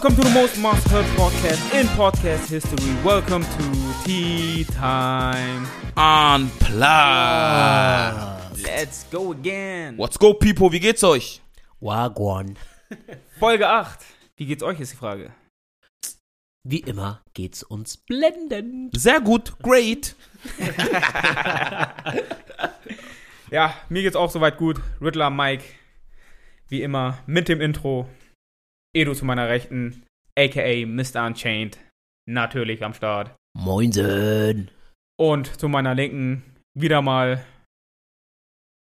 Welcome to the most must heard podcast in podcast history. Welcome to Tea Time. Unplugged. Let's go again. What's go, people? Wie geht's euch? Wagwan. Folge 8. Wie geht's euch, ist die Frage. Wie immer geht's uns blendend. Sehr gut. Great. Ja, mir geht's auch soweit gut. Riddler Mike, wie immer, mit dem Intro. Edu zu meiner Rechten, aka Mr. Unchained, natürlich am Start. Moinsen. Und zu meiner Linken wieder mal.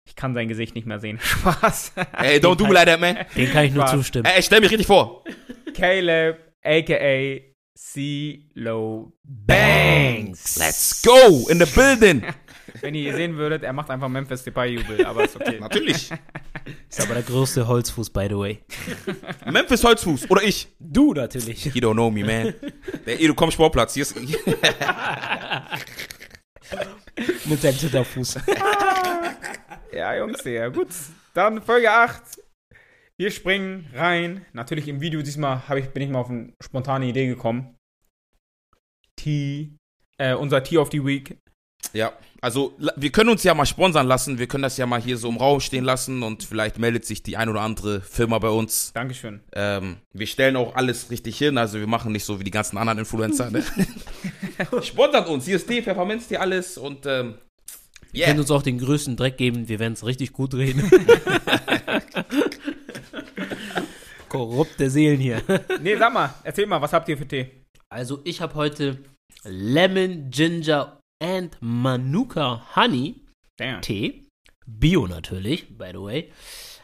Ich kann sein Gesicht nicht mehr sehen. Spaß. Ey, don't do me like that, man. Den kann ich nur Spaß. zustimmen. Ey, stell mich richtig vor. Caleb, aka C-Lo Banks. Let's go. In the building. Wenn ihr ihn sehen würdet, er macht einfach Memphis Depay-Jubel, aber ist okay. Natürlich. Ist aber der größte Holzfuß, by the way. Memphis Holzfuß. Oder ich. Du natürlich. You don't know me, man. Der Edu, komm, Sportplatz. Hier ist, Mit seinem Zitterfuß. Ja, Jungs, sehr gut. Dann Folge 8. Wir springen rein. Natürlich im Video diesmal ich, bin ich mal auf eine spontane Idee gekommen. T, äh, unser T of the Week. ja, also wir können uns ja mal sponsern lassen. Wir können das ja mal hier so im Raum stehen lassen und vielleicht meldet sich die ein oder andere Firma bei uns. Dankeschön. Ähm, wir stellen auch alles richtig hin, also wir machen nicht so wie die ganzen anderen Influencer. Ne? Sponsert uns, hier ist Tee, Pfefferminz, hier alles und ähm, Ihr yeah. könnt uns auch den größten Dreck geben. Wir werden es richtig gut reden. Korrupte Seelen hier. Nee, sag mal, erzähl mal, was habt ihr für Tee? Also ich habe heute Lemon, Ginger and Manuka Honey Damn. Tee. Bio natürlich, by the way.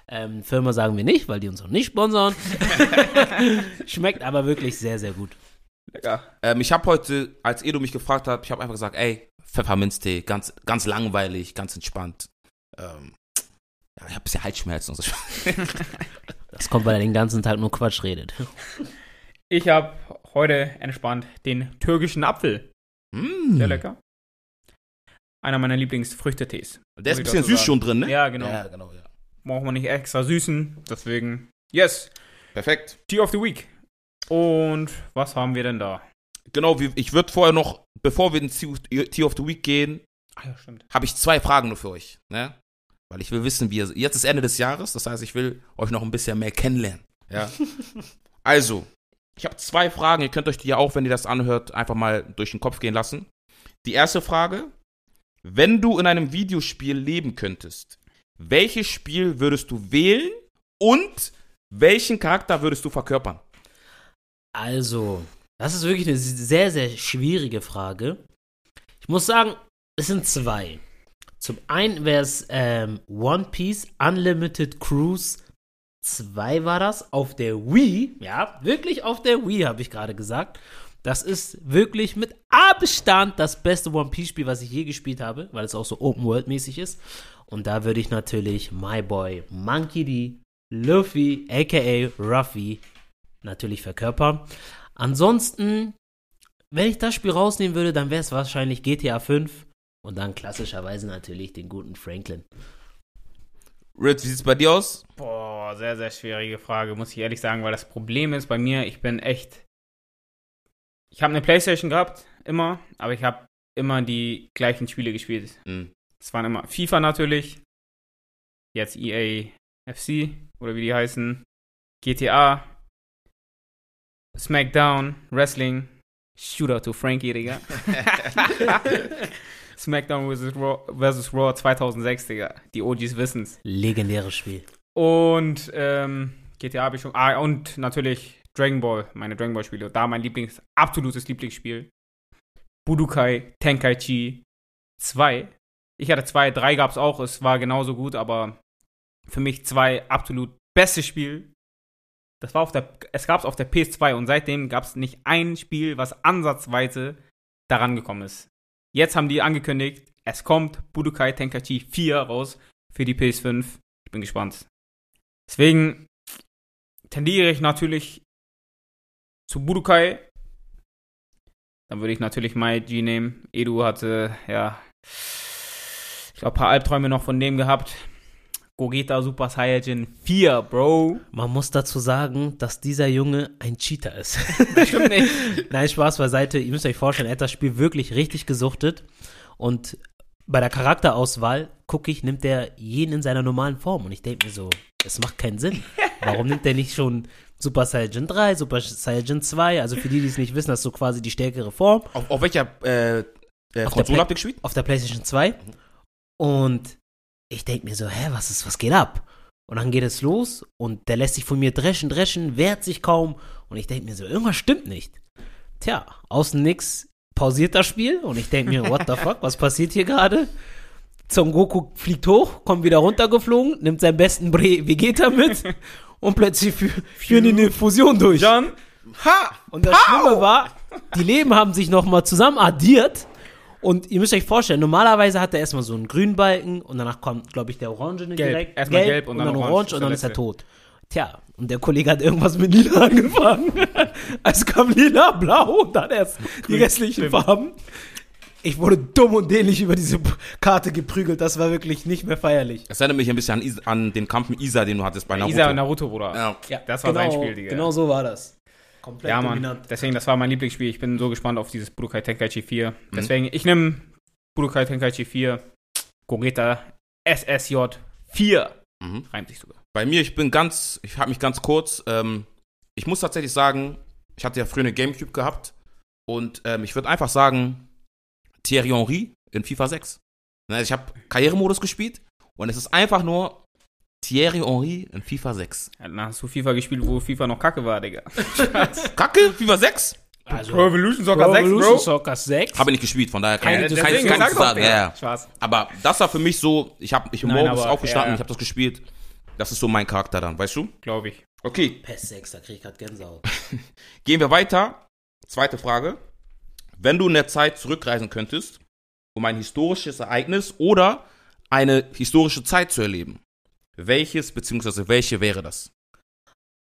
Ähm, Firma sagen wir nicht, weil die uns noch nicht sponsern. Schmeckt aber wirklich sehr, sehr gut. Lecker. Ähm, ich habe heute, als Edu mich gefragt hat, ich habe einfach gesagt, ey, Pfefferminztee, ganz, ganz langweilig, ganz entspannt. Ähm, ja, ich habe ein bisschen Halsschmerzen und so. Das kommt, weil er den ganzen Tag nur Quatsch redet. Ich habe heute entspannt den türkischen Apfel. Mm, Sehr lecker. Einer meiner Lieblingsfrüchtetees. Der ist ein bisschen süß sagen. schon drin, ne? Ja, genau. Ja, genau, ja. Braucht man nicht extra süßen. Deswegen, yes. Perfekt. Tea of the Week. Und was haben wir denn da? Genau, ich würde vorher noch, bevor wir in Tea Tea of the Week gehen, Ah ja, stimmt. habe ich zwei Fragen nur für euch, ne? Weil ich will wissen, wie ihr, jetzt ist Ende des Jahres, das heißt, ich will euch noch ein bisschen mehr kennenlernen, ja? also, ich habe zwei Fragen, ihr könnt euch die ja auch, wenn ihr das anhört, einfach mal durch den Kopf gehen lassen. Die erste Frage, wenn du in einem Videospiel leben könntest, welches Spiel würdest du wählen und welchen Charakter würdest du verkörpern? Also, das ist wirklich eine sehr, sehr schwierige Frage. Ich muss sagen, es sind zwei. Zum einen wäre es ähm, One Piece Unlimited Cruise 2 war das auf der Wii. Ja, wirklich auf der Wii, habe ich gerade gesagt. Das ist wirklich mit Abstand das beste One Piece Spiel, was ich je gespielt habe, weil es auch so Open World mäßig ist. Und da würde ich natürlich My Boy Monkey D, Luffy, aka Ruffy, natürlich verkörpern. Ansonsten, wenn ich das Spiel rausnehmen würde, dann wäre es wahrscheinlich GTA 5 und dann klassischerweise natürlich den guten Franklin. Ritz, wie sieht's bei dir aus? Boah, sehr, sehr schwierige Frage, muss ich ehrlich sagen, weil das Problem ist bei mir, ich bin echt. Ich habe eine Playstation gehabt, immer, aber ich habe immer die gleichen Spiele gespielt. Hm. Es waren immer FIFA natürlich, jetzt EA FC oder wie die heißen, GTA, SmackDown, Wrestling, Shooter to Frankie, Digga. SmackDown vs. Raw, versus Raw 2006, Digga. Die OGs wissen's. Legendäres Spiel. Und ähm, GTA habe ich schon. Ah, und natürlich Dragon Ball, meine Dragon Ball Spiele. Da mein Lieblings, absolutes Lieblingsspiel. Budokai Tenkaichi 2. Ich hatte 2, 3 gab es auch, es war genauso gut, aber für mich 2 absolut bestes Spiel. Das war auf der, es gab es auf der PS2 und seitdem gab es nicht ein Spiel, was ansatzweise daran gekommen ist. Jetzt haben die angekündigt, es kommt Budokai Tenkaichi 4 raus für die PS5. Ich bin gespannt. Deswegen tendiere ich natürlich zu Budokai. Dann würde ich natürlich Mai G nehmen. Edu hatte, ja, ich glaube, ein paar Albträume noch von dem gehabt. Gogeta Super Saiyajin 4, Bro. Man muss dazu sagen, dass dieser Junge ein Cheater ist. Das stimmt nicht. Nein, Spaß beiseite. Ihr müsst euch vorstellen, er hat das Spiel wirklich richtig gesuchtet. Und bei der Charakterauswahl gucke ich, nimmt er jeden in seiner normalen Form. Und ich denke mir so, das macht keinen Sinn. Warum nimmt er nicht schon Super Saiyajin 3, Super Saiyajin 2? Also für die, die es nicht wissen, das ist so quasi die stärkere Form. Auf, auf welcher äh, äh, Auf der Konsole habt ihr gespielt? auf der PlayStation 2. Und ich denke mir so, hä, was ist, was geht ab? Und dann geht es los und der lässt sich von mir dreschen, dreschen, wehrt sich kaum. Und ich denke mir so, irgendwas stimmt nicht. Tja, außen nix, pausiert das Spiel und ich denke mir, what the fuck, was passiert hier gerade? Son Goku fliegt hoch, kommt wieder runtergeflogen, nimmt seinen besten Bre Vegeta mit und plötzlich fü führen die eine Fusion durch. John, Ha! Und das Schlimme war, die Leben haben sich nochmal zusammen addiert. Und ihr müsst euch vorstellen, normalerweise hat er erstmal so einen grünen Balken und danach kommt, glaube ich, der Orangene Gelb. direkt. Erstmal gelb und dann orange, orange und dann ist er tot. Tja, und der Kollege hat irgendwas mit lila angefangen. Es kam lila, blau und dann erst die restlichen stimmt. Farben. Ich wurde dumm und dämlich über diese Karte geprügelt. Das war wirklich nicht mehr feierlich. Das erinnert mich ein bisschen an, Is an den Kampf mit Isa, den du hattest bei Naruto. Isa und Naruto, Bruder. Ja. Ja, Das war sein Spiel, Digga. Genau so war das. Komplett Ja, Mann. dominant. Deswegen, das war mein Lieblingsspiel. Ich bin so gespannt auf dieses Budokai Tenkaichi 4. Deswegen, ich nehme Budokai Tenkaichi 4, Gogeta SSJ 4. Mhm. Reimt sich sogar. Bei mir, ich bin ganz, ich habe mich ganz kurz, ähm, ich muss tatsächlich sagen, ich hatte ja früher eine Gamecube gehabt und ähm, ich würde einfach sagen, Thierry Henry in FIFA 6. Ne, Ich habe Karrieremodus gespielt und es ist einfach nur Thierry Henry in FIFA 6. Ja, Dann hast du FIFA gespielt, wo FIFA noch kacke war, Digga. Kacke, FIFA 6? Also, Pro Evolution Soccer Pro 6, Evolution Bro. Soccer 6. Habe ich nicht gespielt, von daher kann, ich kann, deswegen ich- kann ich sagen. Ja, ja. Spaß. Aber das war für mich so, ich habe mich Nein, morgens aufgestanden, ja. ich habe das gespielt. Das ist so mein Charakter dann, weißt du? Glaube ich. Okay, PES 6, da krieg ich grad Gänsehaut. Gehen wir weiter. Zweite Frage. Wenn du in der Zeit zurückreisen könntest, um ein historisches Ereignis oder eine historische Zeit zu erleben, welches bzw. welche wäre das?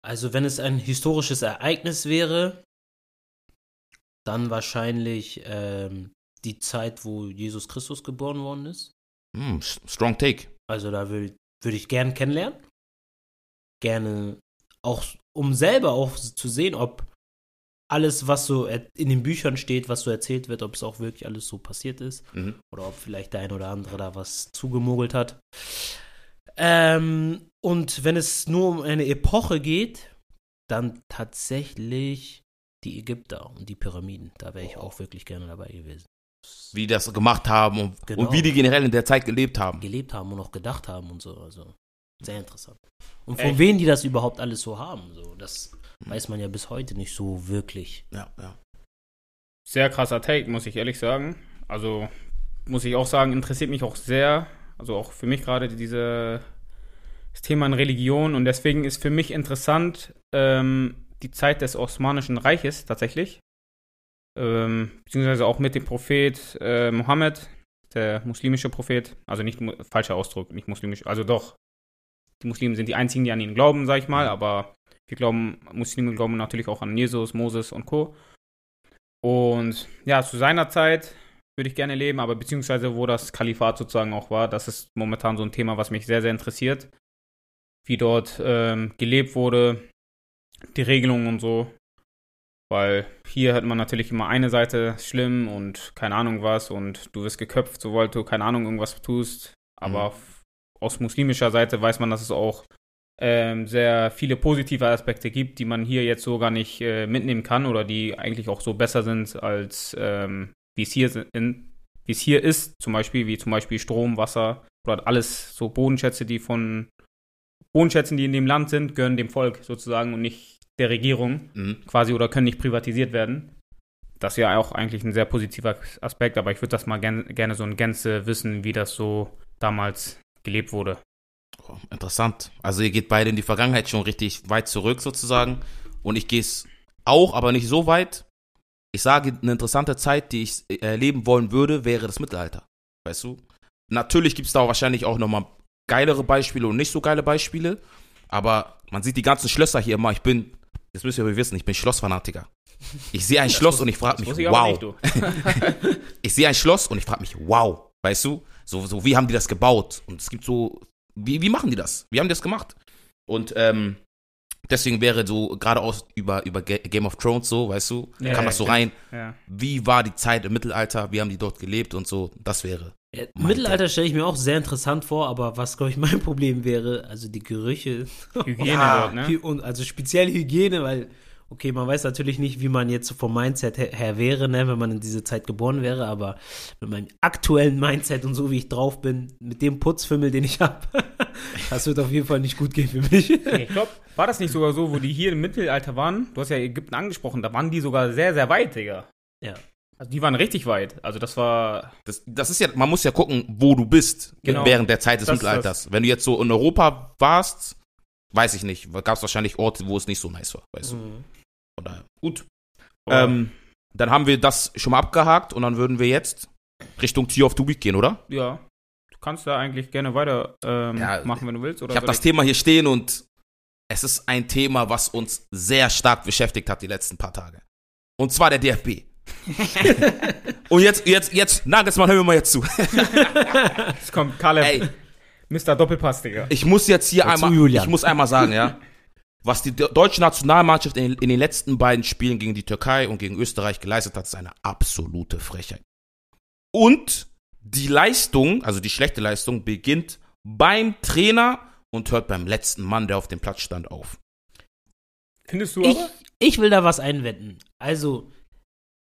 Also, wenn es ein historisches Ereignis wäre, dann wahrscheinlich ähm, die Zeit, wo Jesus Christus geboren worden ist. S- strong take. Also, da würde würd ich gern kennenlernen. Gerne auch, um selber auch zu sehen, ob alles, was so in den Büchern steht, was so erzählt wird, ob es auch wirklich alles so passiert ist. Mhm. Oder ob vielleicht der ein oder andere da was zugemogelt hat. Ähm, und wenn es nur um eine Epoche geht, dann tatsächlich die Ägypter und die Pyramiden. Da wäre ich auch wirklich gerne dabei gewesen. Wie die das gemacht haben und, Genau. und wie die generell in der Zeit gelebt haben. Gelebt haben und auch gedacht haben und so. Also sehr interessant. Und von Echt? wem die das überhaupt alles so haben, so das weiß man ja bis heute nicht so wirklich. Ja, ja. Sehr krasser Take, muss ich ehrlich sagen. Also, muss ich auch sagen, interessiert mich auch sehr. Also auch für mich gerade diese das Thema in Religion und deswegen ist für mich interessant ähm, die Zeit des Osmanischen Reiches tatsächlich. Ähm, beziehungsweise auch mit dem Prophet äh, Mohammed, der muslimische Prophet. Also nicht, falscher Ausdruck, nicht muslimisch, also doch. Die Muslimen sind die einzigen, die an ihn glauben, sag ich mal, aber wir glauben, Muslime glauben natürlich auch an Jesus, Moses und Co. Und ja, zu seiner Zeit würde ich gerne leben, aber beziehungsweise wo das Kalifat sozusagen auch war, das ist momentan so ein Thema, was mich sehr, sehr interessiert. Wie dort ähm, gelebt wurde, die Regelungen und so. Weil hier hat man natürlich immer eine Seite schlimm und keine Ahnung was und du wirst geköpft, sobald du keine Ahnung irgendwas tust. Aber Mhm. Aus muslimischer Seite weiß man, dass es auch ähm, sehr viele positive Aspekte gibt, die man hier jetzt so gar nicht äh, mitnehmen kann oder die eigentlich auch so besser sind als ähm, wie es hier sind, wie es hier ist, zum Beispiel wie zum Beispiel Strom, Wasser oder alles so Bodenschätze, die von Bodenschätzen, die in dem Land sind, gehören dem Volk sozusagen und nicht der Regierung Mhm. quasi oder können nicht privatisiert werden. Das ist ja auch eigentlich ein sehr positiver Aspekt, aber ich würde das mal gern, gerne so in Gänze wissen, wie das so damals gelebt wurde. Oh, interessant. Also ihr geht beide in die Vergangenheit schon richtig weit zurück sozusagen. Und ich gehe es auch, aber nicht so weit. Ich sage, eine interessante Zeit, die ich erleben wollen würde, wäre das Mittelalter. Weißt du? Natürlich gibt es da wahrscheinlich auch nochmal geilere Beispiele und nicht so geile Beispiele. Aber man sieht die ganzen Schlösser hier immer. Ich bin, das müsst ihr aber wissen, ich bin Schlossfanatiker. Ich sehe ein Schloss und ich frage mich, Muss wow. nicht, ich sehe ein Schloss und ich frage mich, wow, weißt du? So, so, wie haben die das gebaut? Und es gibt so wie, wie machen die das? Wie haben die das gemacht? Und ähm, deswegen wäre so gerade aus über, über Ga- Game of Thrones so, weißt du, Ja, kam ja, das so rein. Ja. Wie war die Zeit im Mittelalter? Wie haben die dort gelebt und so? Das wäre. Ja, Mittelalter stelle ich mir auch sehr interessant vor, aber was, glaube ich, mein Problem wäre, also die Gerüche. Hygiene dort, ne? Und also speziell Hygiene, weil, okay, man weiß natürlich nicht, wie man jetzt vom Mindset her, her wäre, ne, wenn man in diese Zeit geboren wäre, aber mit meinem aktuellen Mindset und so, wie ich drauf bin, mit dem Putzfimmel, den ich habe, das wird auf jeden Fall nicht gut gehen für mich. Ich glaube, war das nicht sogar so, wo die hier im Mittelalter waren? Du hast ja Ägypten angesprochen, da waren die sogar sehr, sehr weit, Digga. Ja. Also die waren richtig weit. Also das war. Das, das ist ja, man muss ja gucken, wo du bist Genau. während der Zeit des Das- Mittelalters. Wenn du jetzt so in Europa warst, weiß ich nicht, gab es wahrscheinlich Orte, wo es nicht so nice war, weißt du. Von daher, gut. Oh, Ähm, dann haben wir das schon mal abgehakt und dann würden wir jetzt Richtung Tier of the Week gehen, oder? ja. Du kannst da eigentlich gerne weiter ähm, Ja, machen, wenn du willst. Oder Ich habe das Thema hier stehen und es ist ein Thema, was uns sehr stark beschäftigt hat die letzten paar Tage. Und zwar der DFB. und jetzt, jetzt, jetzt, Nagelsmann, hör mir mal jetzt zu. Jetzt kommt Caleb, Ey, Mr. Doppelpass, Digga. ich muss jetzt hier Dazu, einmal, Julian. ich muss einmal sagen, ja, was die deutsche Nationalmannschaft in, in den letzten beiden Spielen gegen die Türkei und gegen Österreich geleistet hat, ist eine absolute Frechheit. Und die Leistung, also die schlechte Leistung, beginnt beim Trainer und hört beim letzten Mann, der auf dem Platz stand, auf. Findest du Ich, aber? ich will da was einwenden. Also,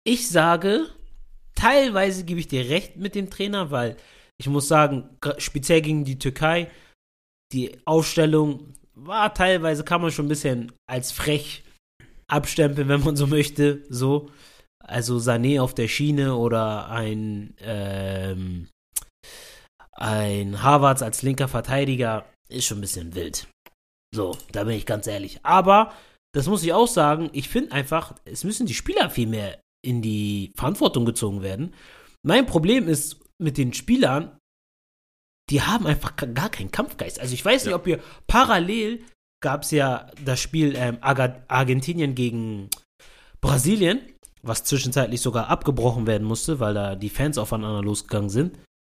ich sage, teilweise gebe ich dir recht mit dem Trainer, weil ich muss sagen, speziell gegen die Türkei, die Aufstellung war teilweise, kann man schon ein bisschen als frech abstempeln, wenn man so möchte. So. Also Sané auf der Schiene oder ein, ähm, ein Harvards als linker Verteidiger ist schon ein bisschen wild. So, da bin ich ganz ehrlich. Aber das muss ich auch sagen, ich finde einfach, es müssen die Spieler viel mehr in die Verantwortung gezogen werden. Mein Problem ist mit den Spielern, die haben einfach gar keinen Kampfgeist. Also ich weiß nicht, Ja. ob ihr parallel gab es ja das Spiel ähm, Argentinien gegen Brasilien, was zwischenzeitlich sogar abgebrochen werden musste, weil da die Fans aufeinander losgegangen sind.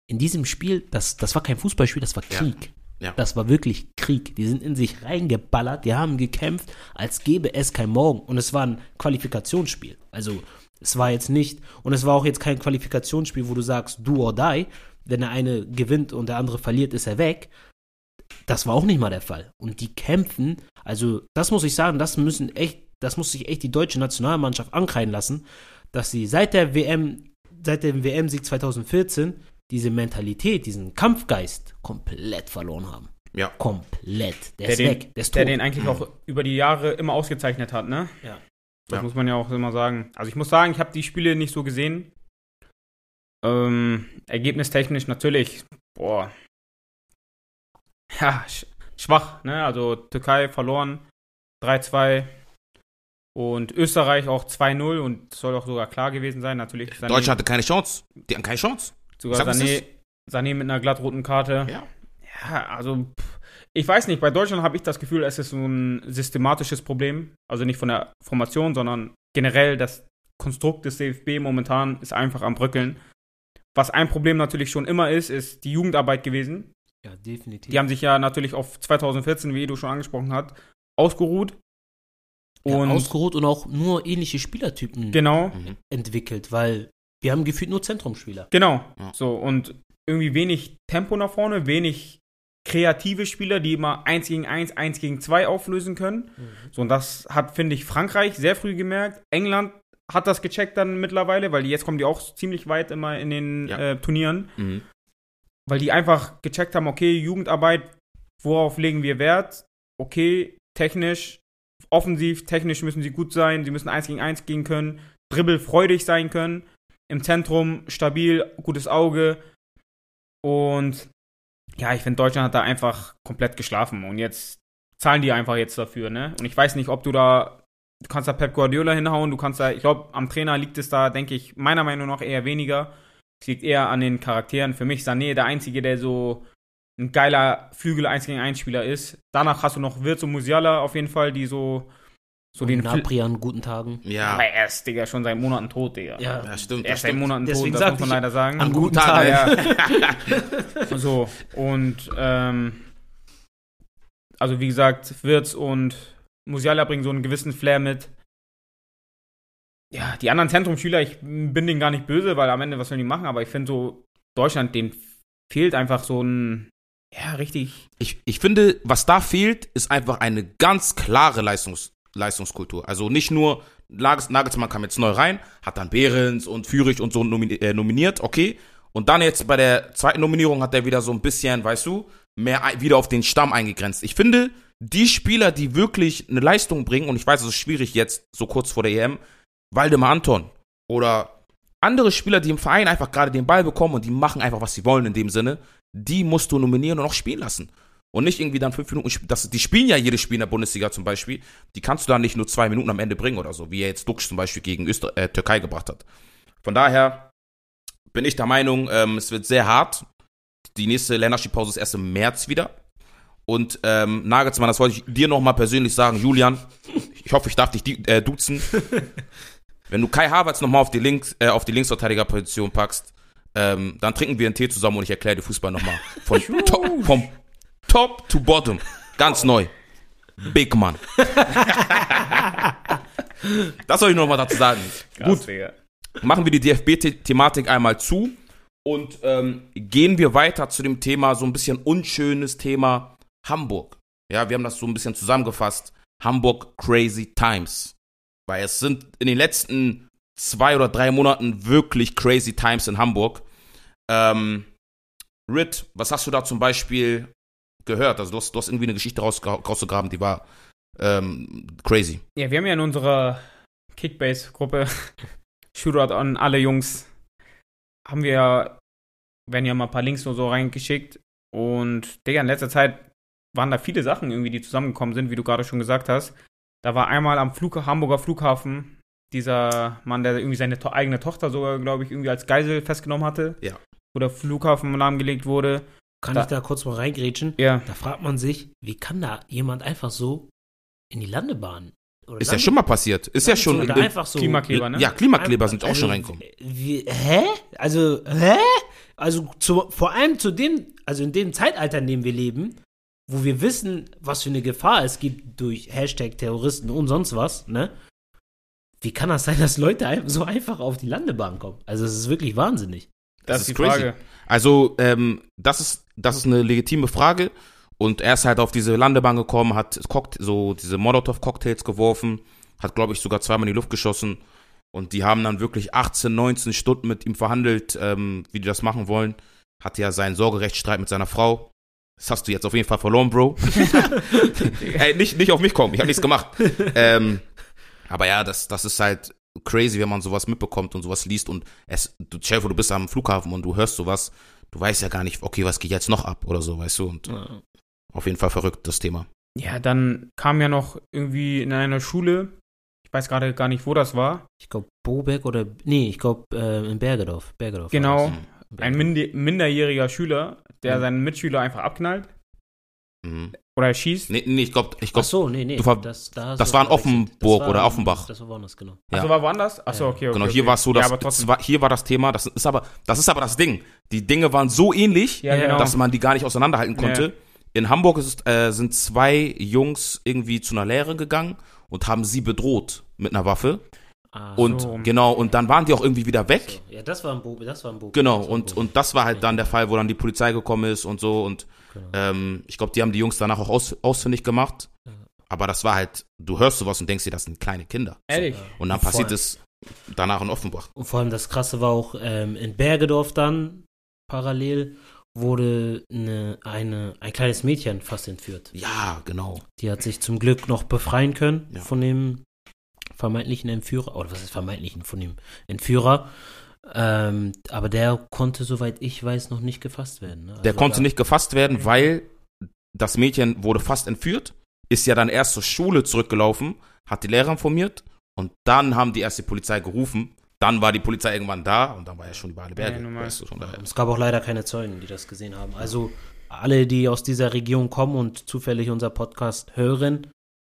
In diesem Spiel, das, das war kein Fußballspiel, das war Ja. Krieg. Ja. Das war wirklich Krieg. Die sind in sich reingeballert, die haben gekämpft, als gäbe es kein Morgen. Und es war ein Qualifikationsspiel. Also es war jetzt nicht, und es war auch jetzt kein Qualifikationsspiel, wo du sagst, do or die. Wenn der eine gewinnt und der andere verliert, ist er weg. Das war auch nicht mal der Fall. Und die kämpfen, also das muss ich sagen, das müssen echt, das muss sich echt die deutsche Nationalmannschaft ankreiden lassen, dass sie seit der WM, seit dem WM-Sieg 2014 diese Mentalität, diesen Kampfgeist komplett verloren haben. Ja. Komplett. Der, Der ist den, weg. Der ist der den eigentlich auch über die Jahre immer ausgezeichnet hat, ne? Ja. Das Ja. muss man ja auch immer sagen. Also ich muss sagen, ich habe die Spiele nicht so gesehen. Ähm, ergebnistechnisch natürlich, boah. Ja, sch schwach, ne? Also Türkei verloren, 3-2. Und Österreich auch 2-0 und soll auch sogar klar gewesen sein, natürlich. Sané- Deutschland hatte keine Chance. Die hatten keine Chance. Sogar Sag, Sané, Sané mit einer glattroten Karte. Ja. Ja, also pff, ich weiß nicht, bei Deutschland habe ich das Gefühl, es ist so ein systematisches Problem. Also nicht von der Formation, sondern generell das Konstrukt des DFB momentan ist einfach am Bröckeln. Was ein Problem natürlich schon immer ist, ist die Jugendarbeit gewesen. Ja, definitiv. Die haben sich ja natürlich auf 2014, wie du schon angesprochen hast, ausgeruht. ja, Und ausgeruht und auch nur ähnliche Spielertypen genau, Mhm. entwickelt, weil wir haben gefühlt nur Zentrumspieler. Genau. Ja. So, und irgendwie wenig Tempo nach vorne, wenig kreative Spieler, die immer 1 gegen 1, 1 gegen 2 auflösen können. So, und das hat, finde ich, Frankreich sehr früh gemerkt. England hat das gecheckt dann mittlerweile, weil jetzt kommen die auch ziemlich weit immer in den Ja. äh, Turnieren, Mhm. weil die einfach gecheckt haben, okay, Jugendarbeit, worauf legen wir Wert? Okay, technisch, offensiv, technisch müssen sie gut sein, sie müssen 1 gegen 1 gehen können, dribbelfreudig sein können, im Zentrum stabil, gutes Auge und ja, ich finde, Deutschland hat da einfach komplett geschlafen und jetzt zahlen die einfach jetzt dafür, ne? Und ich weiß nicht, ob du da, du kannst da Pep Guardiola hinhauen, du kannst da, ich glaube, am Trainer liegt es da, denke ich, meiner Meinung nach eher weniger. Es liegt eher an den Charakteren. Für mich ist Sané der Einzige, der so ein geiler Flügel 1 gegen 1 Spieler ist. Danach hast du noch Wirtz und Musiala auf jeden Fall, die so, so den Fl- Napri an guten Tagen. Ja. Aber er ist, Digga, schon seit Monaten tot, Digga. Ja. ja, stimmt. Er Das ist seit. Monaten tot, das muss man ich, leider sagen. an guten Tagen. Tagen. Ja. so, und ähm, also wie gesagt, Wirtz und Musiala bringen so einen gewissen Flair mit. Ja, die anderen Zentrumsschüler, ich bin denen gar nicht böse, weil am Ende, was sollen die machen? Aber ich finde so, Deutschland, denen fehlt einfach so ein, ja, richtig. Ich, ich finde, was da fehlt, ist einfach eine ganz klare Leistungs, Leistungskultur. Also nicht nur, Nagels- Nagelsmann kam jetzt neu rein, hat dann Behrens und Fürich und so äh, nominiert, okay. Und dann jetzt bei der zweiten Nominierung hat er wieder so ein bisschen, weißt du, mehr wieder auf den Stamm eingegrenzt. Ich finde, die Spieler, die wirklich eine Leistung bringen, und ich weiß, es ist schwierig jetzt, so kurz vor der EM, Waldemar Anton oder andere Spieler, die im Verein einfach gerade den Ball bekommen und die machen einfach, was sie wollen in dem Sinne, die musst du nominieren und auch spielen lassen. Und nicht irgendwie dann fünf Minuten, das, die spielen ja jedes Spiel in der Bundesliga zum Beispiel, die kannst du dann nicht nur zwei Minuten am Ende bringen oder so, wie er jetzt Dux zum Beispiel gegen Öster äh, Türkei gebracht hat. Von daher bin ich der Meinung, ähm, es wird sehr hart. Die nächste Länderspielpause ist erst im März wieder. Und ähm, Nagelsmann, das wollte ich dir nochmal persönlich sagen, Julian, ich hoffe, ich darf dich di- äh, duzen. Wenn du Kai Havertz nochmal auf die Links, äh, auf die Linksverteidigerposition packst, ähm, dann trinken wir einen Tee zusammen und ich erkläre dir Fußball nochmal. Von top, vom Top to Bottom. Ganz neu. Big Man. das soll ich nochmal dazu sagen. Gut, Digga. Machen wir die DFB-Thematik einmal zu und ähm, gehen wir weiter zu dem Thema, so ein bisschen unschönes Thema Hamburg. Ja, wir haben das so ein bisschen zusammengefasst. Hamburg Crazy Times. Weil es sind in den letzten zwei oder drei Monaten wirklich crazy Times in Hamburg. Ähm, Rit, was hast du da zum Beispiel gehört? Also du hast, du hast irgendwie eine Geschichte rausge rausgegraben, die war ähm, crazy. Ja, wir haben ja in unserer Kickbase-Gruppe Shootout an alle Jungs, haben wir ja, werden ja mal ein paar Links nur so reingeschickt. Und, Digga, in letzter Zeit waren da viele Sachen irgendwie, die zusammengekommen sind, wie du gerade schon gesagt hast. Da war einmal am Flug Hamburger Flughafen dieser Mann, der irgendwie seine to eigene Tochter sogar, glaube ich, irgendwie als Geisel festgenommen hatte. Ja. Wo der Flughafen lahmgelegt wurde. Kann Da- ich da kurz mal reingrätschen? Ja. Da fragt man sich, wie kann da jemand einfach so in die Landebahn? Oder Ist ja schon mal passiert. Ist ja schon. Oder in- einfach so. Klimakleber, ne? Ja, Klimakleber sind auch Also, schon reingekommen. Wie, hä? Also, hä? Also, zu, vor allem zu dem, also in dem Zeitalter, in dem wir leben, wo wir wissen, was für eine Gefahr es gibt durch Hashtag Terroristen und sonst was, ne? Wie kann das sein, dass Leute so einfach auf die Landebahn kommen? Also, es ist wirklich wahnsinnig. Das, Das ist ist die crazy. Frage. Also, ähm, das ist, das ist eine legitime Frage. Und er ist halt auf diese Landebahn gekommen, hat so diese Molotow-Cocktails geworfen, hat, glaube ich, sogar zweimal in die Luft geschossen. Und die haben dann wirklich 18, 19 Stunden mit ihm verhandelt, ähm, wie die das machen wollen. Hat ja seinen Sorgerechtsstreit mit seiner Frau. Das hast du jetzt auf jeden Fall verloren, Bro. Ey, nicht, nicht auf mich kommen, ich habe nichts gemacht. ähm, aber ja, das, das ist halt crazy, wenn man sowas mitbekommt und sowas liest und es, du, vor, du bist am Flughafen und du hörst sowas, du weißt ja gar nicht, okay, was geht jetzt noch ab oder so, weißt du, und auf jeden Fall verrückt, das Thema. Ja, dann kam ja noch irgendwie in einer Schule, ich weiß gerade gar nicht, wo das war, Ich glaube, Boberg oder, nee, ich glaube, äh, in Bergedorf. Bergedorf war Genau. das. ein minde- minderjähriger Schüler, der Mhm. seinen Mitschüler einfach abknallt Mhm. oder erschießt. Nee, nee, ich glaube, ich Ach glaub, so, nee, nee. du das, da das war in. Offenburg Das war- oder Offenbach. Das war woanders, genau. Also ja. war woanders? Achso, Ja. okay, okay. genau, okay. hier war es so, ja, dass, aber das trotzdem. war, hier war das Thema, das ist aber, das ist aber das Ding. Die Dinge waren so ähnlich, ja, genau. dass man die gar nicht auseinanderhalten konnte. Ja. In Hamburg ist, äh, sind zwei Jungs irgendwie zu einer Lehrerin gegangen und haben sie bedroht mit einer Waffe. Ah, Und so. genau, und dann waren die auch irgendwie wieder weg. so. Ja, das war ein Bo das war ein Bo Genau, und, und das war halt dann der Fall, wo dann die Polizei gekommen ist und so. Und Genau. ähm, ich glaube, die haben die Jungs danach auch aus, ausfindig gemacht. Ja. Aber das war halt, du hörst sowas und denkst dir, das sind kleine Kinder. Ehrlich? Und dann Und passiert es danach in Offenbach. Und vor allem das Krasse war auch ähm, in Bergedorf dann parallel wurde eine, eine, ein kleines Mädchen fast entführt. Ja, genau. Die hat sich zum Glück noch befreien können Ja. von dem vermeintlichen Entführer. Oder was ist vermeintlichen? Von dem Entführer. Ähm, aber der konnte, soweit ich weiß, noch nicht gefasst werden. Ne? Der Also konnte da- nicht gefasst werden, weil das Mädchen wurde fast entführt, ist ja dann erst zur Schule zurückgelaufen, hat die Lehrer informiert und dann haben die erst die Polizei gerufen. Dann war die Polizei irgendwann da und dann war ja schon über alle Berge. Ja, weißt du. Es gab auch leider keine Zeugen, die das gesehen haben. Also alle, die aus dieser Region kommen und zufällig unser Podcast hören,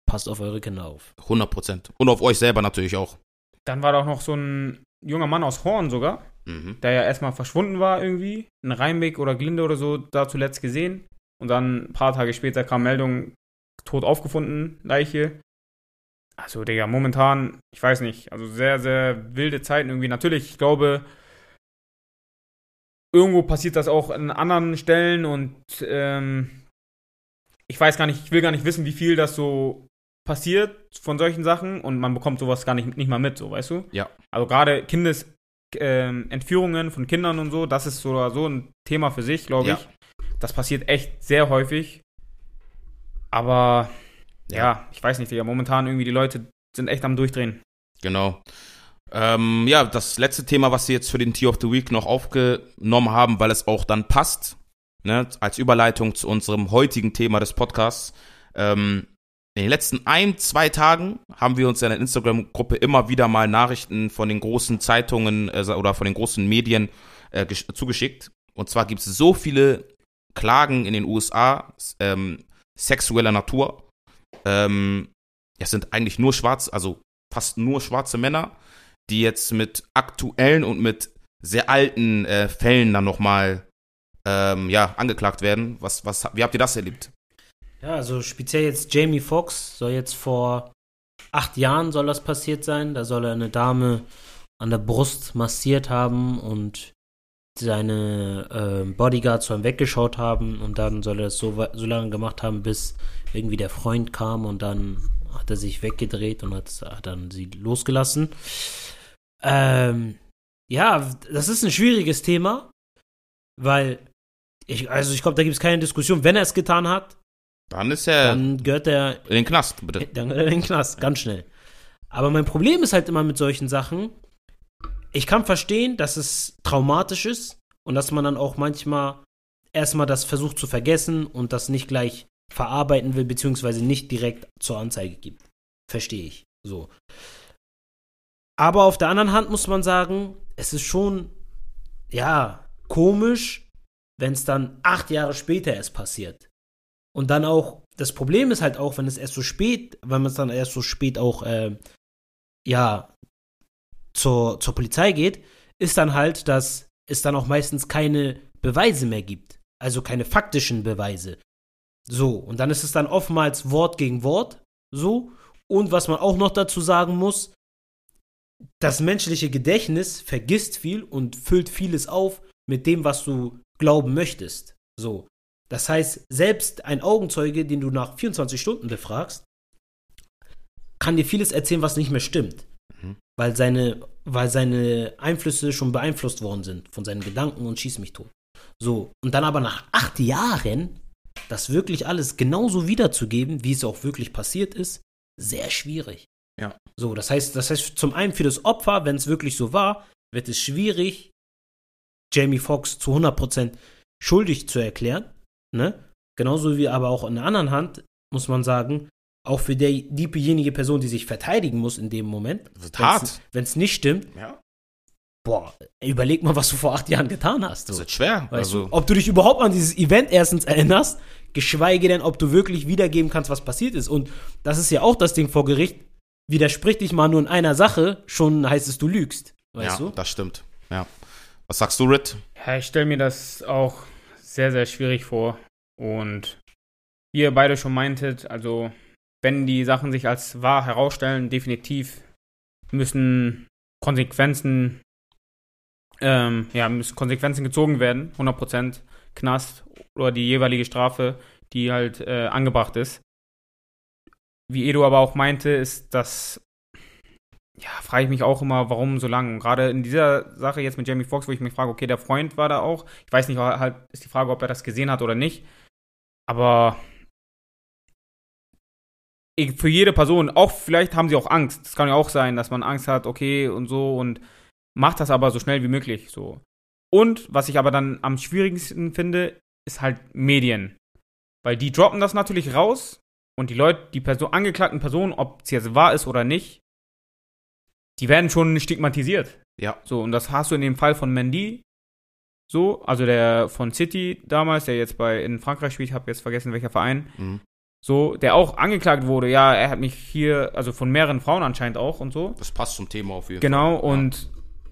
passt auf eure Kinder auf. 100 Prozent. Und auf euch selber natürlich auch. Dann war da auch noch so ein junger Mann aus Horn sogar, Mhm. der ja erstmal verschwunden war irgendwie. In Rheinbeck oder Glinde oder so, da zuletzt gesehen. Und dann ein paar Tage später kam Meldung, tot aufgefunden, Leiche. Also, Digga, momentan, ich weiß nicht, also sehr, sehr wilde Zeiten irgendwie. Natürlich, ich glaube, irgendwo passiert das auch an anderen Stellen und ähm, ich weiß gar nicht, ich will gar nicht wissen, wie viel das so passiert von solchen Sachen und man bekommt sowas gar nicht, nicht mal mit, so, weißt du? Ja. Also gerade Kindesentführungen ähm, von Kindern und so, das ist so oder so ein Thema für sich, glaube Ja. ich. Das passiert echt sehr häufig. Aber ja. Ja. ich weiß nicht, Digga, momentan irgendwie die Leute sind echt am Durchdrehen. Genau. Ähm, ja, das letzte Thema, was sie jetzt für den Tier of the Week noch aufgenommen haben, weil es auch dann passt, ne, als Überleitung zu unserem heutigen Thema des Podcasts. Ähm, in den letzten ein, zwei Tagen haben wir uns in der Instagram-Gruppe immer wieder mal Nachrichten von den großen Zeitungen äh, oder von den großen Medien äh, gesch- zugeschickt. Und zwar gibt es so viele Klagen in den USA ähm, sexueller Natur. Ähm, es sind eigentlich nur schwarz, also fast nur schwarze Männer, die jetzt mit aktuellen und mit sehr alten äh, Fällen dann nochmal ähm, ja, angeklagt werden. Was, was, wie habt ihr das erlebt? Ja, also speziell jetzt Jamie Foxx soll jetzt vor acht Jahren soll das passiert sein. Da soll er eine Dame an der Brust massiert haben und seine äh, Bodyguards sollen weggeschaut haben und dann soll er das so, so lange gemacht haben, bis irgendwie der Freund kam und dann hat er sich weggedreht und hat, hat dann sie losgelassen. Ähm, ja, das ist ein schwieriges Thema, weil ich, also ich glaube, da gibt es keine Diskussion. Wenn er es getan hat, Dann ist er dann gehört er in den Knast, bitte. dann gehört er in den Knast, ganz schnell. Aber mein Problem ist halt immer mit solchen Sachen, ich kann verstehen, dass es traumatisch ist und dass man dann auch manchmal erstmal das versucht zu vergessen und das nicht gleich verarbeiten will, beziehungsweise nicht direkt zur Anzeige gibt. Verstehe ich. So. Aber auf der anderen Hand muss man sagen, es ist schon, ja, komisch, wenn es dann acht Jahre später erst passiert. Und dann auch, das Problem ist halt auch, wenn es erst so spät, wenn man es dann erst so spät auch, äh, ja, zur, zur Polizei geht, ist dann halt, dass es dann auch meistens keine Beweise mehr gibt. Also keine faktischen Beweise. So, und dann ist es dann oftmals Wort gegen Wort, so. Und was man auch noch dazu sagen muss, das menschliche Gedächtnis vergisst viel und füllt vieles auf mit dem, was du glauben möchtest. So. Das heißt, selbst ein Augenzeuge, den du nach 24 Stunden befragst, kann dir vieles erzählen, was nicht mehr stimmt. Weil seine, weil seine Einflüsse schon beeinflusst worden sind von seinen Gedanken und schieß mich tot. So. Und dann aber nach acht Jahren das wirklich alles genauso wiederzugeben, wie es auch wirklich passiert ist, sehr schwierig. Ja. So, das heißt, das heißt, zum einen für das Opfer, wenn es wirklich so war, wird es schwierig, Jamie Foxx zu 100% schuldig zu erklären. Ne? Genauso wie aber auch in der anderen Hand, muss man sagen, auch für der, diejenige Person, die sich verteidigen muss in dem Moment, Das ist hart. wenn es nicht stimmt, Ja. boah, überleg mal, was du vor acht Jahren getan hast. Das So. ist schwer. Weißt also, du, ob du dich überhaupt an dieses Event erstens erinnerst, geschweige denn, ob du wirklich wiedergeben kannst, was passiert ist. Und das ist ja auch das Ding vor Gericht. Widersprich dich mal nur in einer Sache, schon heißt es, du lügst. Weißt ja, du? das stimmt. Ja. Was sagst du, Rit? Ja, ich stelle mir das auch sehr, sehr schwierig vor. Und wie ihr beide schon meintet, also wenn die Sachen sich als wahr herausstellen, definitiv müssen Konsequenzen, ähm, ja, müssen Konsequenzen gezogen werden, 100% Knast oder die jeweilige Strafe, die halt äh, angebracht ist. Wie Edo aber auch meinte, ist das, ja, frage ich mich auch immer, warum so lange. Gerade in dieser Sache jetzt mit Jamie Foxx, wo ich mich frage, okay, der Freund war da auch. Ich weiß nicht, halt ist die Frage, ob er das gesehen hat oder nicht. Aber für jede Person, auch vielleicht haben sie auch Angst. Das kann ja auch sein, dass man Angst hat, okay, und so und macht das aber so schnell wie möglich, so. Und was ich aber dann am schwierigsten finde, ist halt Medien. Weil die droppen das natürlich raus und die Leute, die Person, angeklagten Personen, ob es jetzt wahr ist oder nicht, die werden schon stigmatisiert. Ja. So, und das hast du in dem Fall von Mendy so, also der von City damals, der jetzt bei in Frankreich spielt, ich habe jetzt vergessen, welcher Verein, Mhm. So, der auch angeklagt wurde, ja, er hat mich hier, also von mehreren Frauen anscheinend auch und so. Das passt zum Thema auf jeden Genau, Fall. und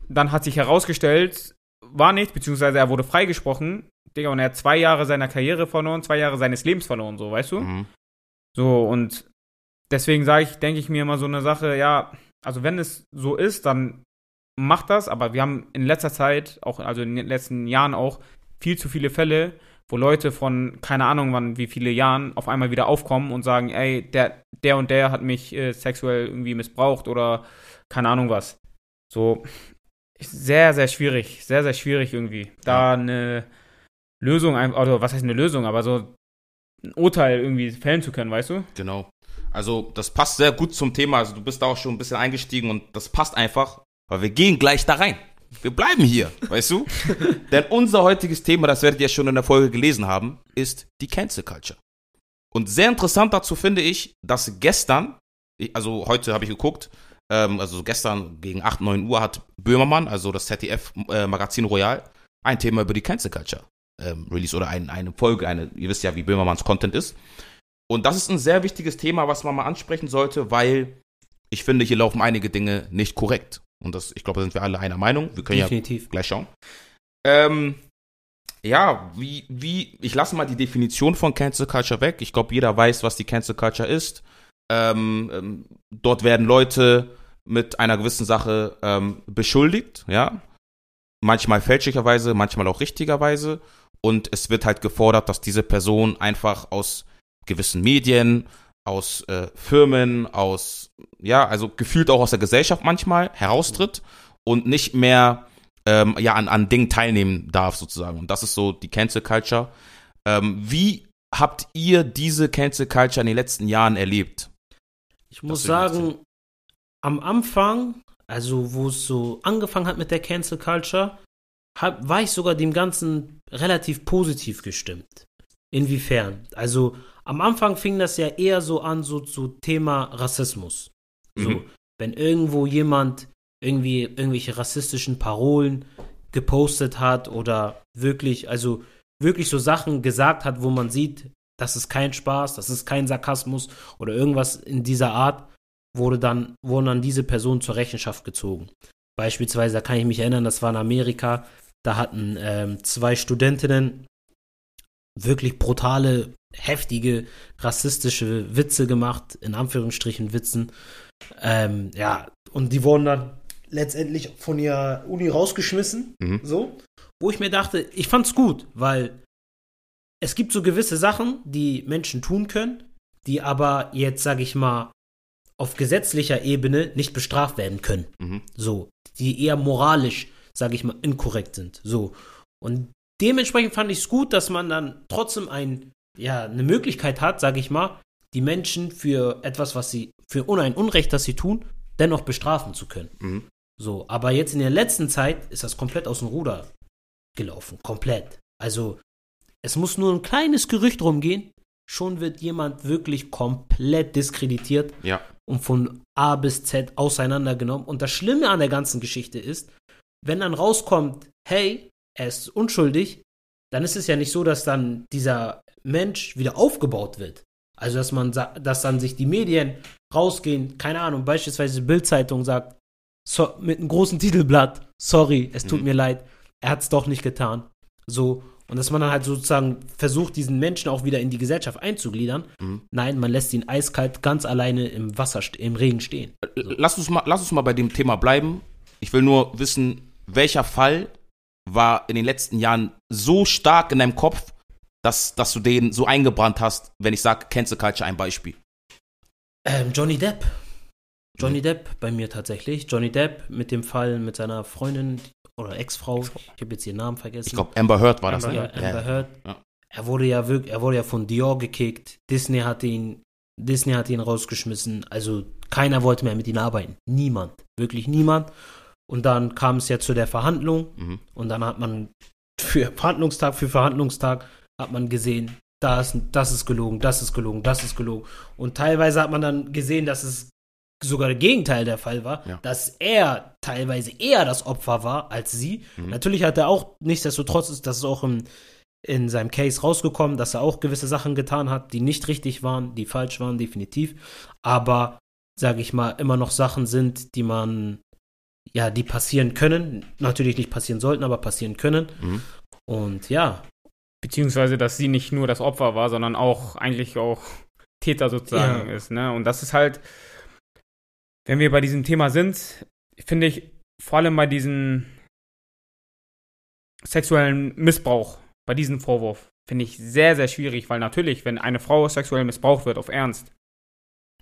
dann hat sich herausgestellt, war nicht, beziehungsweise er wurde freigesprochen, Digga, und er hat zwei Jahre seiner Karriere verloren, zwei Jahre seines Lebens verloren, so, weißt du? Ja. Mhm. So, und deswegen sage ich, denke ich mir immer so eine Sache, ja, also wenn es so ist, dann macht das, aber wir haben in letzter Zeit, auch, also in den letzten Jahren auch, viel zu viele Fälle, wo Leute von, keine Ahnung wann, wie viele Jahren auf einmal wieder aufkommen und sagen, ey, der, der und der hat mich äh, sexuell irgendwie missbraucht oder keine Ahnung was. So, sehr, sehr schwierig, sehr, sehr schwierig irgendwie, da eine Lösung, oder was heißt eine Lösung, aber so ein Urteil irgendwie fällen zu können, weißt du? Genau. Also, das passt sehr gut zum Thema. Also, du bist da auch schon ein bisschen eingestiegen und das passt einfach, weil wir gehen gleich da rein. Wir bleiben hier, weißt du? Denn unser heutiges Thema, das werdet ihr schon in der Folge gelesen haben, ist die Cancel Culture. Und sehr interessant dazu finde ich, dass gestern, also heute habe ich geguckt, ähm, also gestern gegen 8, 9 Uhr hat Böhmermann, also das ZDF-Magazin äh, Royal, ein Thema über die Cancel Culture ähm, release oder ein, eine Folge, eine, ihr wisst ja, wie Böhmermanns Content ist. Und das ist ein sehr wichtiges Thema, was man mal ansprechen sollte, weil ich finde, hier laufen einige Dinge nicht korrekt. Und das, ich glaube, da sind wir alle einer Meinung. Wir können Definitiv. ja gleich schauen. Ähm, ja, wie, wie, ich lasse mal die Definition von Cancel Culture weg. Ich glaube, jeder weiß, was die Cancel Culture ist. Ähm, ähm, dort werden Leute mit einer gewissen Sache ähm, beschuldigt, ja. Manchmal fälschlicherweise, manchmal auch richtigerweise. Und es wird halt gefordert, dass diese Person einfach aus gewissen Medien, aus äh, Firmen, aus, ja, also gefühlt auch aus der Gesellschaft manchmal heraustritt und nicht mehr ähm, ja, an, an Dingen teilnehmen darf, sozusagen. Und das ist so die Cancel Culture. Ähm, wie habt ihr diese Cancel Culture in den letzten Jahren erlebt? Ich muss sagen, am Anfang, also wo es so angefangen hat mit der Cancel Culture, hab, war ich sogar dem Ganzen relativ positiv gestimmt. Inwiefern? Also am Anfang fing das ja eher so an, so zu Thema Rassismus. So, mhm. wenn irgendwo jemand irgendwie irgendwelche rassistischen Parolen gepostet hat oder wirklich, also wirklich so Sachen gesagt hat, wo man sieht, das ist kein Spaß, das ist kein Sarkasmus oder irgendwas in dieser Art, wurde dann, wurden dann diese Personen zur Rechenschaft gezogen. Beispielsweise, da kann ich mich erinnern, das war in Amerika, da hatten ähm, zwei Studentinnen wirklich brutale, heftige, rassistische Witze gemacht, in Anführungsstrichen Witzen. Ähm, ja, und die wurden dann letztendlich von ihrer Uni rausgeschmissen, mhm. so. Wo ich mir dachte, ich fand's gut, weil es gibt so gewisse Sachen, die Menschen tun können, die aber jetzt, sag ich mal, auf gesetzlicher Ebene nicht bestraft werden können. Mhm. So, die eher moralisch, sag ich mal, inkorrekt sind. So. Und dementsprechend fand ich es gut, dass man dann trotzdem ein, ja, eine Möglichkeit hat, sag ich mal, die Menschen für etwas, was sie, für ein Unrecht, das sie tun, dennoch bestrafen zu können. Mhm. So, aber jetzt in der letzten Zeit ist das komplett aus dem Ruder gelaufen. Komplett. Also, es muss nur ein kleines Gerücht rumgehen, schon wird jemand wirklich komplett diskreditiert ja. und von A bis Z auseinandergenommen. Und das Schlimme an der ganzen Geschichte ist, wenn dann rauskommt, hey, er ist unschuldig, dann ist es ja nicht so, dass dann dieser Mensch wieder aufgebaut wird. Also, dass man, dass dann sich die Medien rausgehen, keine Ahnung, beispielsweise Bildzeitung sagt, so, mit einem großen Titelblatt, sorry, es tut mhm. mir leid, er hat es doch nicht getan. So, und dass man dann halt sozusagen versucht, diesen Menschen auch wieder in die Gesellschaft einzugliedern. Mhm. Nein, man lässt ihn eiskalt ganz alleine im Wasser, im Regen stehen. So. Lass, uns mal, lass uns mal bei dem Thema bleiben. Ich will nur wissen, welcher Fall war in den letzten Jahren so stark in deinem Kopf, dass, dass du den so eingebrannt hast, wenn ich sage, Cancel Culture ein Beispiel? Ähm, Johnny Depp. Johnny Depp bei mir tatsächlich. Johnny Depp mit dem Fall mit seiner Freundin oder Ex-Frau. Ich habe jetzt ihren Namen vergessen. Ich glaube, Amber Heard war Amber, das, ne? Ja, Amber Heard. Ja. Er wurde ja wirklich, er wurde ja von Dior gekickt. Disney hat ihn, Disney hat ihn rausgeschmissen. Also keiner wollte mehr mit ihm arbeiten. Niemand. Wirklich niemand. Und dann kam es ja zu der Verhandlung. Mhm. Und dann hat man für Verhandlungstag für Verhandlungstag hat man gesehen, das, das ist gelogen, das ist gelogen, das ist gelogen. Und teilweise hat man dann gesehen, dass es sogar der Gegenteil der Fall war, ja. dass er teilweise eher das Opfer war als sie. Mhm. Natürlich hat er auch, nichtsdestotrotz ist das auch im, in seinem Case rausgekommen, dass er auch gewisse Sachen getan hat, die nicht richtig waren, die falsch waren, definitiv. Aber, sage ich mal, immer noch Sachen sind, die man, ja, die passieren können. Natürlich nicht passieren sollten, aber passieren können. Mhm. Und ja. Beziehungsweise, dass sie nicht nur das Opfer war, sondern auch eigentlich auch Täter sozusagen Ja. ist. Ne? Und das ist halt, wenn wir bei diesem Thema sind, finde ich vor allem bei diesem sexuellen Missbrauch, bei diesem Vorwurf, finde ich sehr, sehr schwierig, weil natürlich, wenn eine Frau sexuell missbraucht wird, auf Ernst,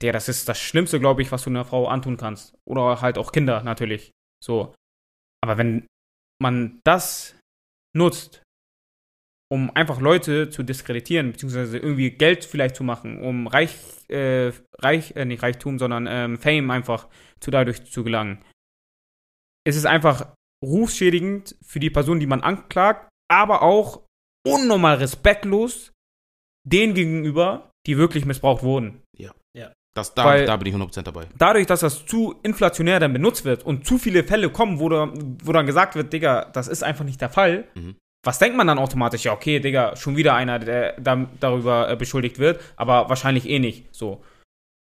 der, das ist das Schlimmste, glaube ich, was du einer Frau antun kannst. Oder halt auch Kinder, natürlich. So. Aber wenn man das nutzt, um einfach Leute zu diskreditieren, beziehungsweise irgendwie Geld vielleicht zu machen, um Reich, äh, Reich, äh, nicht Reichtum, sondern ähm, Fame einfach zu dadurch zu gelangen, ist es einfach rufschädigend für die Person, die man anklagt, aber auch unnormal respektlos denen gegenüber, die wirklich missbraucht wurden. Das, da, Weil- da bin ich 100% dabei. Dadurch, dass das zu inflationär dann benutzt wird und zu viele Fälle kommen, wo, da, wo dann gesagt wird, Digga, das ist einfach nicht der Fall, Mhm. was denkt man dann automatisch? Ja, okay, Digga, schon wieder einer, der da, darüber äh, beschuldigt wird, aber wahrscheinlich eh nicht so.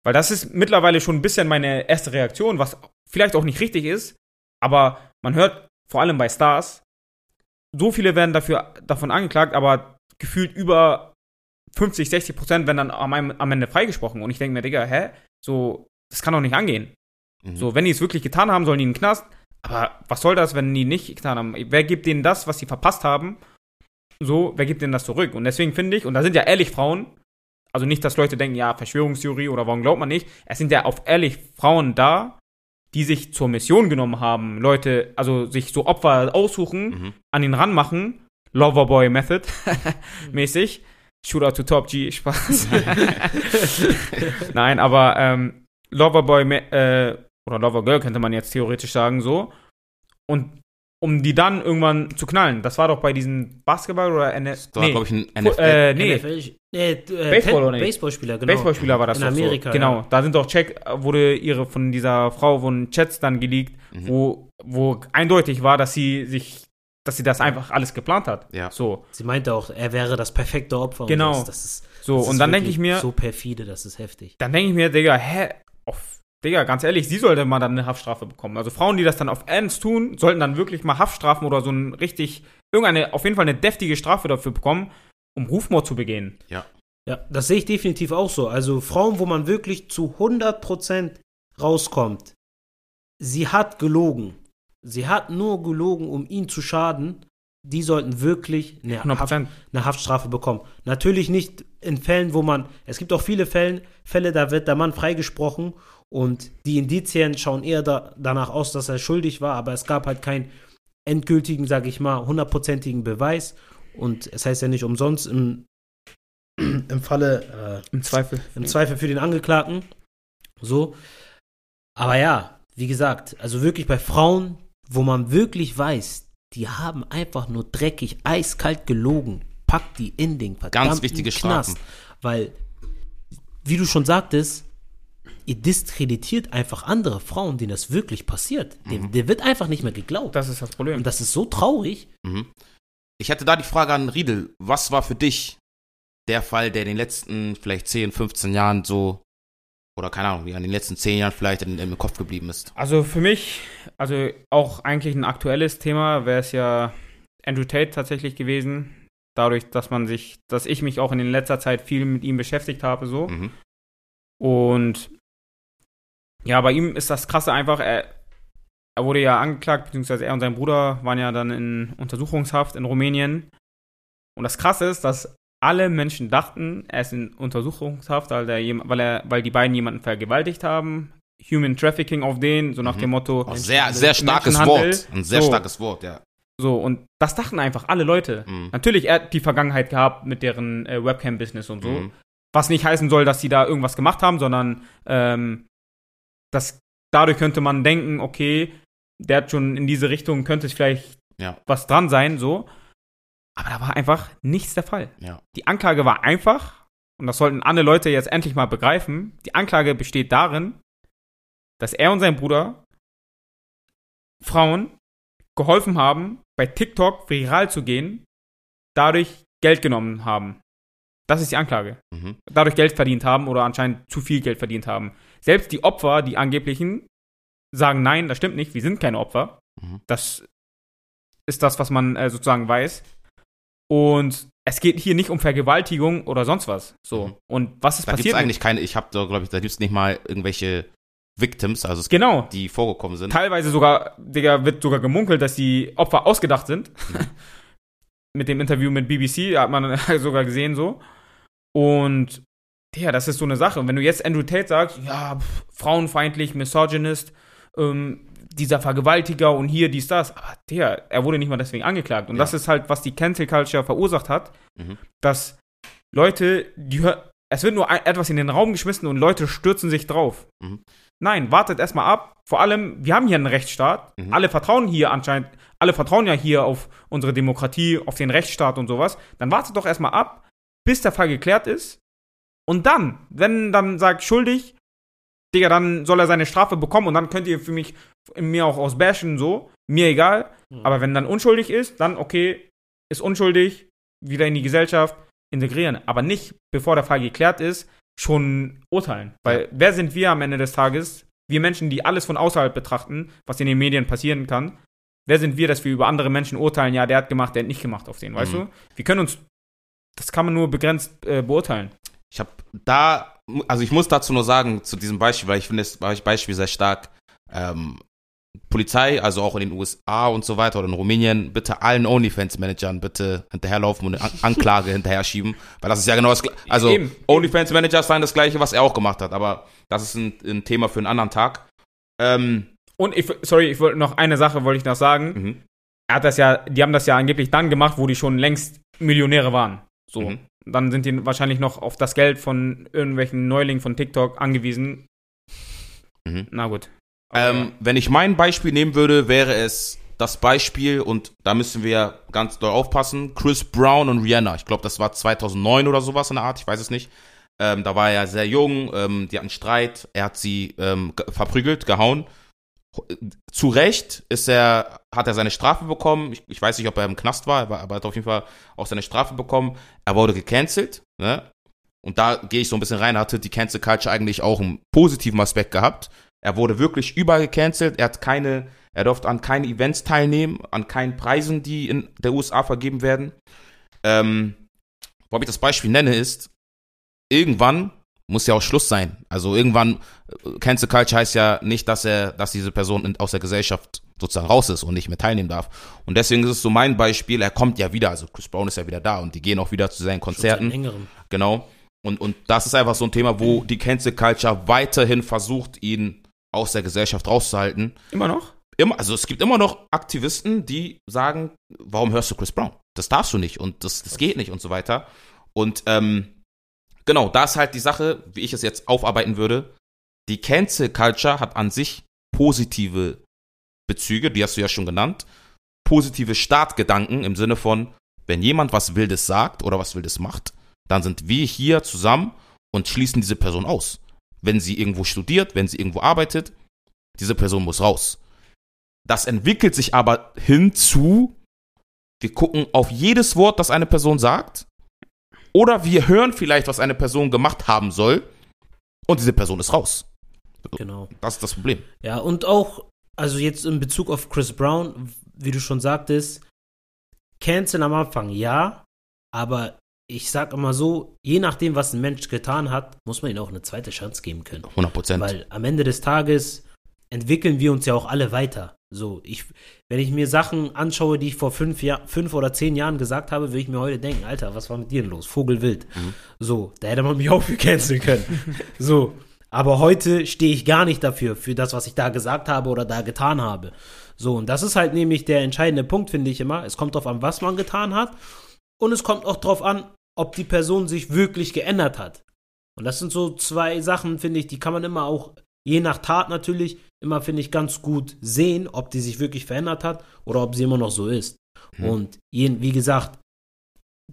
Weil das ist mittlerweile schon ein bisschen meine erste Reaktion, was vielleicht auch nicht richtig ist, aber man hört vor allem bei Stars, so viele werden dafür, davon angeklagt, aber gefühlt über 50, 60 Prozent werden dann am, am Ende freigesprochen. Und ich denke mir, Digga, hä? So, das kann doch nicht angehen. Mhm. So, wenn die es wirklich getan haben, sollen die in den Knast. Aber was soll das, wenn die nicht getan haben? Wer gibt denen das, was sie verpasst haben? So, wer gibt denen das zurück? Und deswegen finde ich, und da sind ja ehrlich Frauen, also nicht, dass Leute denken, ja, Verschwörungstheorie oder warum glaubt man nicht. Es sind ja auf ehrlich Frauen da, die sich zur Mission genommen haben. Leute, also sich so Opfer aussuchen, Mhm. an ihn ranmachen. Loverboy Method mäßig. Shootout to Top G, Spaß. Nein, aber ähm, Loverboy me- äh, oder Lovergirl könnte man jetzt theoretisch sagen, so. Und um die dann irgendwann zu knallen. Das war doch bei diesen Basketball oder NF Das war, glaube ich, ein NFL. äh, nee, NFL, äh, äh, Baseball oder nicht? Baseballspieler, genau. Baseballspieler war das In Amerika, so. Genau, ja. da sind doch Check, wurde ihre von dieser Frau wurden Chats dann geleakt, Mhm. wo, wo eindeutig war, dass sie sich, dass sie das einfach alles geplant hat. Ja. So, Sie meinte auch, er wäre das perfekte Opfer. und Genau. Das, das ist, so das und ist dann denke ich mir, So perfide, das ist heftig. dann denke ich mir, Digga, hä, auf, Digga, ganz ehrlich, sie sollte mal dann eine Haftstrafe bekommen. Also Frauen, die das dann auf Ernst tun, sollten dann wirklich mal Haftstrafen oder so ein richtig, irgendeine, auf jeden Fall eine deftige Strafe dafür bekommen, um Rufmord zu begehen. Ja, das sehe ich definitiv auch so. Also Frauen, wo man wirklich zu 100% rauskommt, sie hat gelogen. Sie hat nur gelogen, um ihn zu schaden. Die sollten wirklich eine, 100 Haft, eine Haftstrafe bekommen. Natürlich nicht in Fällen, wo man, es gibt auch viele Fälle, Fälle da wird der Mann freigesprochen und die Indizien schauen eher da, danach aus, dass er schuldig war, aber es gab halt keinen endgültigen, sage ich mal, hundertprozentigen Beweis. Und es heißt ja nicht umsonst im, im Falle äh, Im Zweifel. im Zweifel für den Angeklagten. So. Aber ja, wie gesagt, also wirklich bei Frauen, wo man wirklich weiß, die haben einfach nur dreckig, eiskalt gelogen, packt die in den verdammten Ganz wichtige Knast. Strafen. Weil, wie du schon sagtest, ihr diskreditiert einfach andere Frauen, denen das wirklich passiert. Dem, der wird einfach nicht mehr geglaubt. Das ist das Problem. Und das ist so traurig. Mhm. Ich hätte da die Frage an Riedel. Was war für dich der Fall, der in den letzten vielleicht 10, 15 Jahren so, oder keine Ahnung, wie in den letzten 10 Jahren vielleicht in, im Kopf geblieben ist? Also für mich, also auch eigentlich ein aktuelles Thema, wäre es ja Andrew Tate tatsächlich gewesen. Dadurch, dass man sich, dass ich mich auch in letzter Zeit viel mit ihm beschäftigt habe, so. Mhm. Und ja, bei ihm ist das krasse einfach, er, er wurde ja angeklagt, beziehungsweise er und sein Bruder waren ja dann in Untersuchungshaft in Rumänien. Und das krasse ist, dass alle Menschen dachten, er ist in Untersuchungshaft, weil, der, weil, er, weil die beiden jemanden vergewaltigt haben. Human Trafficking auf den, so nach Mhm. dem Motto. Auch sehr, sehr starkes. Wort. Ein sehr So. starkes Wort, ja. So, und das dachten einfach alle Leute. Mhm. Natürlich, er hat die Vergangenheit gehabt mit deren äh, Webcam-Business und so. Mhm. Was nicht heißen soll, dass sie da irgendwas gemacht haben, sondern ähm, das, dadurch könnte man denken, okay, der hat schon in diese Richtung, könnte es vielleicht Ja. was dran sein, so. Aber da war einfach nichts der Fall. Ja. Die Anklage war einfach, und das sollten alle Leute jetzt endlich mal begreifen, die Anklage besteht darin, dass er und sein Bruder Frauen geholfen haben, bei TikTok viral zu gehen, dadurch Geld genommen haben. Das ist die Anklage. Mhm. Dadurch Geld verdient haben oder anscheinend zu viel Geld verdient haben. Selbst die Opfer, die angeblichen, sagen, nein, das stimmt nicht, wir sind keine Opfer. Mhm. Das ist das, was man äh, sozusagen weiß. Und es geht hier nicht um Vergewaltigung oder sonst was. So. Mhm. Und was ist Da gibt passiert? es eigentlich keine, ich habe da, glaube ich, da gibt es nicht mal irgendwelche Victims, also es gibt, genau. die vorgekommen sind. Teilweise sogar, Digga, wird sogar gemunkelt, dass die Opfer ausgedacht sind. mit dem Interview mit BBC hat man sogar gesehen so. Und ja, das ist so eine Sache. Und wenn du jetzt Andrew Tate sagst, ja, pff, frauenfeindlich, misogynist, ähm, dieser Vergewaltiger und hier, dies, das. Aber der, er wurde nicht mal deswegen angeklagt. Und Ja. das ist halt, was die Cancel Culture verursacht hat, Mhm. dass Leute, die es wird nur ein, etwas in den Raum geschmissen und Leute stürzen sich drauf. Mhm. Nein, wartet erstmal ab. Vor allem, wir haben hier einen Rechtsstaat. Mhm. Alle vertrauen hier anscheinend, alle vertrauen ja hier auf unsere Demokratie, auf den Rechtsstaat und sowas. Dann wartet doch erstmal ab, bis der Fall geklärt ist. Und dann, wenn dann sagt schuldig, Digga, dann soll er seine Strafe bekommen und dann könnt ihr für mich mir auch ausbashen, so. Mir egal. Mhm. Aber wenn dann unschuldig ist, dann okay, ist unschuldig, wieder in die Gesellschaft integrieren. Aber nicht, bevor der Fall geklärt ist, schon urteilen. Weil wer sind wir am Ende des Tages? Wir Menschen, die alles von außerhalb betrachten, was in den Medien passieren kann. Wer sind wir, dass wir über andere Menschen urteilen, ja, der hat gemacht, der hat nicht gemacht auf den, weißt Mhm. du? Wir können uns, das kann man nur begrenzt äh, beurteilen. Ich habe da, also ich muss dazu nur sagen, zu diesem Beispiel, weil ich finde das Beispiel sehr stark. Ähm, Polizei, also auch in den USA und so weiter oder in Rumänien, bitte allen OnlyFans-Managern bitte hinterherlaufen und eine An Anklage hinterher schieben, weil das ist ja genau das Gleiche. Also. OnlyFans-Manager seien das Gleiche, was er auch gemacht hat, aber das ist ein, ein Thema für einen anderen Tag. Ähm, Und ich, sorry, ich wollte noch eine Sache wollte ich noch sagen. mhm. Er hat das ja, die haben das ja angeblich dann gemacht, wo die schon längst Millionäre waren. So. Mhm. Dann sind die wahrscheinlich noch auf das Geld von irgendwelchen Neulingen von TikTok angewiesen. Mhm. Na gut. Ähm, wenn ich mein Beispiel nehmen würde, wäre es das Beispiel, und da müssen wir ganz doll aufpassen, Chris Brown und Rihanna. Ich glaube, das war 2009 oder sowas in der Art, ich weiß es nicht. Ähm, da war er sehr jung, ähm, die hatten Streit, er hat sie ähm, ge- verprügelt, gehauen. Zu Recht ist er, hat er seine Strafe bekommen. Ich, ich weiß nicht, ob er im Knast war, aber aber er hat auf jeden Fall auch seine Strafe bekommen. Er wurde gecancelt, ne? Und da gehe ich so ein bisschen rein, hatte die Cancel Culture eigentlich auch einen positiven Aspekt gehabt. Er wurde wirklich überall gecancelt. Er hat keine, er durfte an keinen Events teilnehmen, an keinen Preisen, die in der USA vergeben werden. Ähm, warum ich das Beispiel nenne, ist, irgendwann muss ja auch Schluss sein. Also irgendwann, äh, Cancel Culture heißt ja nicht, dass er, dass diese Person in, aus der Gesellschaft sozusagen raus ist und nicht mehr teilnehmen darf. Und deswegen ist es so mein Beispiel, er kommt ja wieder, also Chris Brown ist ja wieder da und die gehen auch wieder zu seinen Konzerten. Genau. Und, und das ist einfach so ein Thema, wo die Cancel Culture weiterhin versucht, ihn aus der Gesellschaft rauszuhalten. Immer noch? Immer, also es gibt immer noch Aktivisten, die sagen, warum hörst du Chris Brown? Das darfst du nicht und das, das geht nicht und so weiter. Und ähm, genau, da ist halt die Sache, wie ich es jetzt aufarbeiten würde. Die Cancel Culture hat an sich positive Bezüge, die hast du ja schon genannt. Positive Startgedanken im Sinne von, wenn jemand was Wildes sagt oder was Wildes macht, dann sind wir hier zusammen und schließen diese Person aus. Wenn sie irgendwo studiert, wenn sie irgendwo arbeitet, diese Person muss raus. Das entwickelt sich aber hinzu, wir gucken auf jedes Wort, das eine Person sagt, oder wir hören vielleicht, was eine Person gemacht haben soll, und diese Person ist raus. Genau. Das ist das Problem. Ja, und auch, also jetzt in Bezug auf Chris Brown, wie du schon sagtest, Cancel am Anfang ja, aber ich sag immer so, je nachdem, was ein Mensch getan hat, muss man ihm auch eine zweite Chance geben können. 100 Prozent. Weil am Ende des Tages entwickeln wir uns ja auch alle weiter. So, ich, wenn ich mir Sachen anschaue, die ich vor fünf, Jahr, fünf oder zehn Jahren gesagt habe, würde ich mir heute denken, Alter, was war mit dir denn los? Vogelwild. Mhm. So, da hätte man mich auch für canceln können. so, aber heute stehe ich gar nicht dafür, für das, was ich da gesagt habe oder da getan habe. So, und das ist halt nämlich der entscheidende Punkt, finde ich immer. Es kommt darauf an, was man getan hat. Und es kommt auch darauf an, ob die Person sich wirklich geändert hat. Und das sind so zwei Sachen, finde ich, die kann man immer auch, je nach Tat natürlich, immer, finde ich, ganz gut sehen, ob die sich wirklich verändert hat oder ob sie immer noch so ist. Hm. Und je, wie gesagt,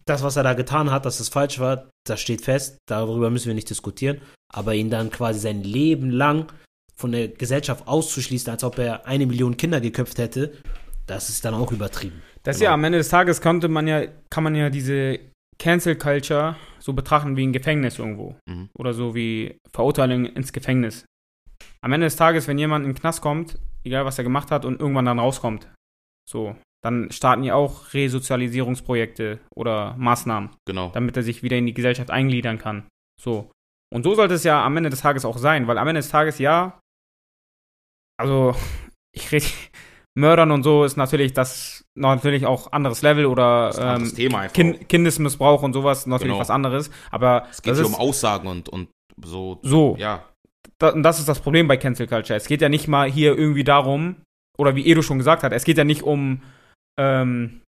das, was er da getan hat, dass es falsch war, das steht fest, darüber müssen wir nicht diskutieren. Aber ihn dann quasi sein Leben lang von der Gesellschaft auszuschließen, als ob er eine Million Kinder geköpft hätte, das ist dann auch übertrieben. Das ist Genau. ja am Ende des Tages konnte man ja, kann man ja diese Cancel Culture so betrachten wie ein Gefängnis irgendwo. Mhm. Oder so wie Verurteilung ins Gefängnis. Am Ende des Tages, wenn jemand in den Knast kommt, egal was er gemacht hat und irgendwann dann rauskommt, so, dann starten die auch Resozialisierungsprojekte oder Maßnahmen, Genau. damit er sich wieder in die Gesellschaft eingliedern kann. So. Und so sollte es ja am Ende des Tages auch sein, weil am Ende des Tages, ja, also, ich rede, Mördern und so ist natürlich das, natürlich auch anderes Level oder anderes ähm, Thema kind, Kindesmissbrauch und sowas, natürlich Genau. was anderes. Aber es geht hier ist um Aussagen und, und so. so. Ja, Da, und das ist das Problem bei Cancel Culture. Es geht ja nicht mal hier irgendwie darum, oder wie Edu schon gesagt hat, es geht ja nicht um, ähm,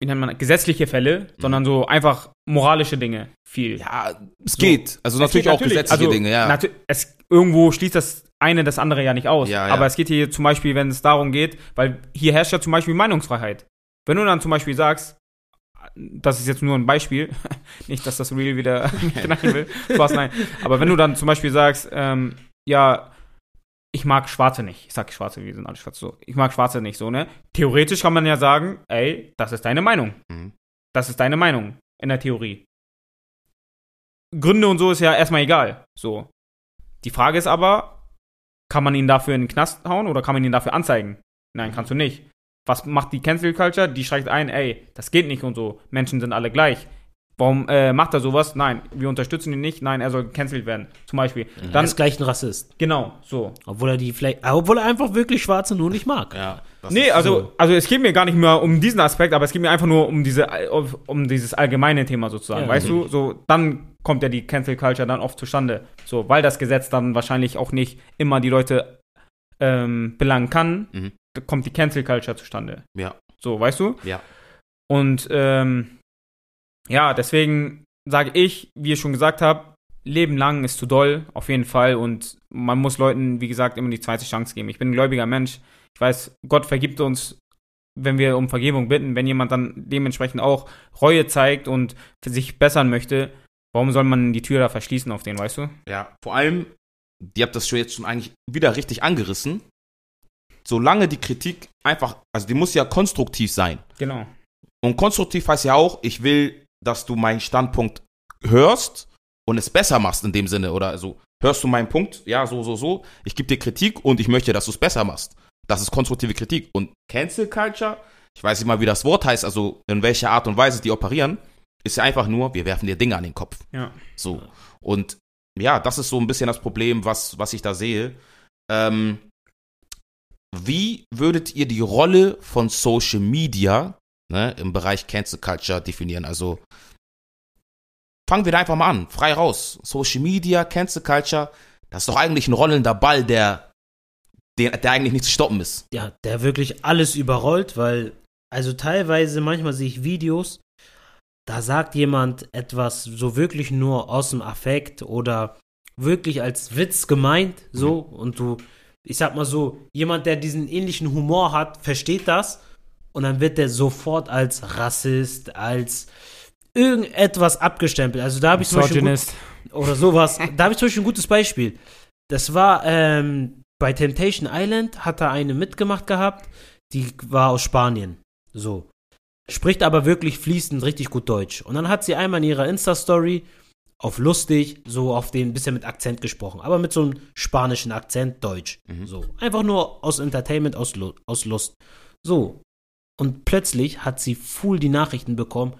wie nennt man, gesetzliche Fälle, sondern so einfach moralische Dinge viel. ja es So. geht. Also natürlich geht auch gesetzliche also, Dinge, ja. es, irgendwo schließt das eine das andere ja nicht aus. Ja, ja. Aber es geht hier zum Beispiel, wenn es darum geht, weil hier herrscht ja zum Beispiel Meinungsfreiheit. Wenn du dann zum Beispiel sagst, das ist jetzt nur ein Beispiel, nicht, dass das Real wieder knallen will, Spaß, nein. Aber wenn du dann zum Beispiel sagst, ähm, ja, ich mag Schwarze nicht. Ich sag Schwarze, wir sind alle Schwarze so. Ich mag Schwarze nicht so, ne? Theoretisch kann man ja sagen, ey, das ist deine Meinung. Mhm. Das ist deine Meinung in der Theorie. Gründe und so ist ja erstmal egal. So. Die Frage ist aber, kann man ihn dafür in den Knast hauen oder kann man ihn dafür anzeigen? Nein, kannst du nicht. Was macht die Cancel Culture? Die schreibt ein, ey, das geht nicht und so. Menschen sind alle gleich. Warum äh, macht er sowas? Nein, wir unterstützen ihn nicht. Nein, er soll gecancelt werden. Zum Beispiel. Er Dann, ist gleich ein Rassist. genau, so. Obwohl er die vielleicht, äh, obwohl er einfach wirklich Schwarze nur nicht mag. ja das Nee, also, so. also es geht mir gar nicht mehr um diesen Aspekt, aber es geht mir einfach nur um diese um dieses allgemeine Thema sozusagen, Ja. weißt du? So dann kommt ja die Cancel Culture dann oft zustande, so weil das Gesetz dann wahrscheinlich auch nicht immer die Leute ähm, belangen kann, Mhm. kommt die Cancel Culture zustande. Ja. So, weißt du? Ja. Und ähm, ja, deswegen sage ich, wie ich schon gesagt habe, Leben lang ist zu doll, auf jeden Fall. Und man muss Leuten, wie gesagt, immer die zweite Chance geben. Ich bin ein gläubiger Mensch. Ich weiß, Gott vergibt uns, wenn wir um Vergebung bitten. Wenn jemand dann dementsprechend auch Reue zeigt und für sich bessern möchte, warum soll man die Tür da verschließen auf den, weißt du? Ja, vor allem, ihr habt das schon jetzt schon eigentlich wieder richtig angerissen. Solange die Kritik einfach, also die muss ja konstruktiv sein. Genau. Und konstruktiv heißt ja auch, ich will, dass du meinen Standpunkt hörst und es besser machst in dem Sinne. Oder so, hörst du meinen Punkt? Ja, so, so, so. Ich gebe dir Kritik und ich möchte, dass du es besser machst. Das ist konstruktive Kritik. Und Cancel Culture, ich weiß nicht mal, wie das Wort heißt, also in welcher Art und Weise die operieren, ist ja einfach nur, wir werfen dir Dinge an den Kopf. Ja. So. Und ja, das ist so ein bisschen das Problem, was, was ich da sehe. Ähm, wie würdet ihr die Rolle von Social Media ne, im Bereich Cancel Culture definieren? Also fangen wir da einfach mal an, frei raus. Social Media, Cancel Culture, das ist doch eigentlich ein rollender Ball, der, der, der eigentlich nicht zu stoppen ist. Ja, der wirklich alles überrollt, weil, also teilweise, manchmal sehe ich Videos, da sagt jemand etwas so wirklich nur aus dem Affekt oder wirklich als Witz gemeint, so, und du, ich sag mal so, jemand, der diesen ähnlichen Humor hat, versteht das und dann wird der sofort als Rassist, als irgendetwas abgestempelt. Also da habe ich zum Beispiel oder sowas. da habe ich zum Beispiel ein gutes Beispiel. Das war ähm, bei Temptation Island, hat da eine mitgemacht gehabt, die war aus Spanien. So. Spricht aber wirklich fließend richtig gut Deutsch. Und dann hat sie einmal in ihrer Insta-Story auf lustig, so auf den bisschen mit Akzent gesprochen, aber mit so einem spanischen Akzent Deutsch. Mhm. So. Einfach nur aus Entertainment, aus, Lu aus Lust. So. Und plötzlich hat sie full die Nachrichten bekommen,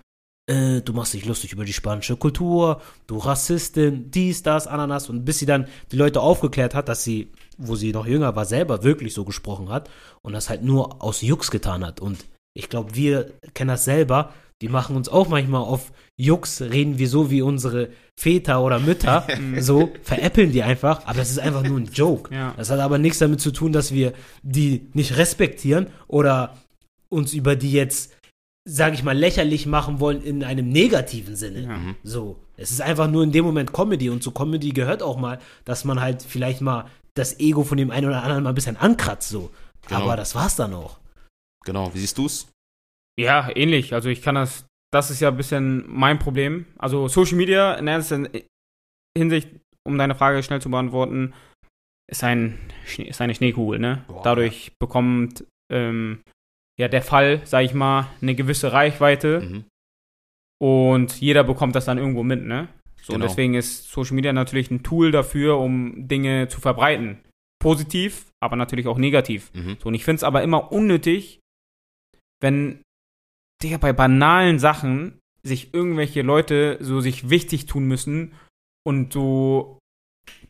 äh, du machst dich lustig über die spanische Kultur, du Rassistin, dies, das, Ananas. Und bis sie dann die Leute aufgeklärt hat, dass sie, wo sie noch jünger war, selber wirklich so gesprochen hat und das halt nur aus Jux getan hat. Und ich glaube, wir kennen das selber. Die machen uns auch manchmal auf Jux, reden wir so wie unsere Väter oder Mütter, so veräppeln die einfach, aber das ist einfach nur ein Joke. Ja. Das hat aber nichts damit zu tun, dass wir die nicht respektieren oder uns über die jetzt, sage ich mal, lächerlich machen wollen in einem negativen Sinne. Mhm. So, es ist einfach nur in dem Moment Comedy und zu Comedy gehört auch mal, dass man halt vielleicht mal das Ego von dem einen oder anderen mal ein bisschen ankratzt, so. Genau. Aber das war's dann auch. Genau, wie siehst du's? Ja, ähnlich. Also ich kann das, das ist ja ein bisschen mein Problem. Also Social Media in erster Hinsicht, um deine Frage schnell zu beantworten, ist, ein, Schnee- ist eine Schneekugel, ne? Boah, Dadurch bekommt ähm, ja der Fall, sag ich mal, eine gewisse Reichweite Mhm. und jeder bekommt das dann irgendwo mit, ne? So, und Genau. deswegen ist Social Media natürlich ein Tool dafür, um Dinge zu verbreiten. Positiv, aber natürlich auch negativ. Mhm. So, und ich finde es aber immer unnötig, wenn, Digga, bei banalen Sachen sich irgendwelche Leute so sich wichtig tun müssen und so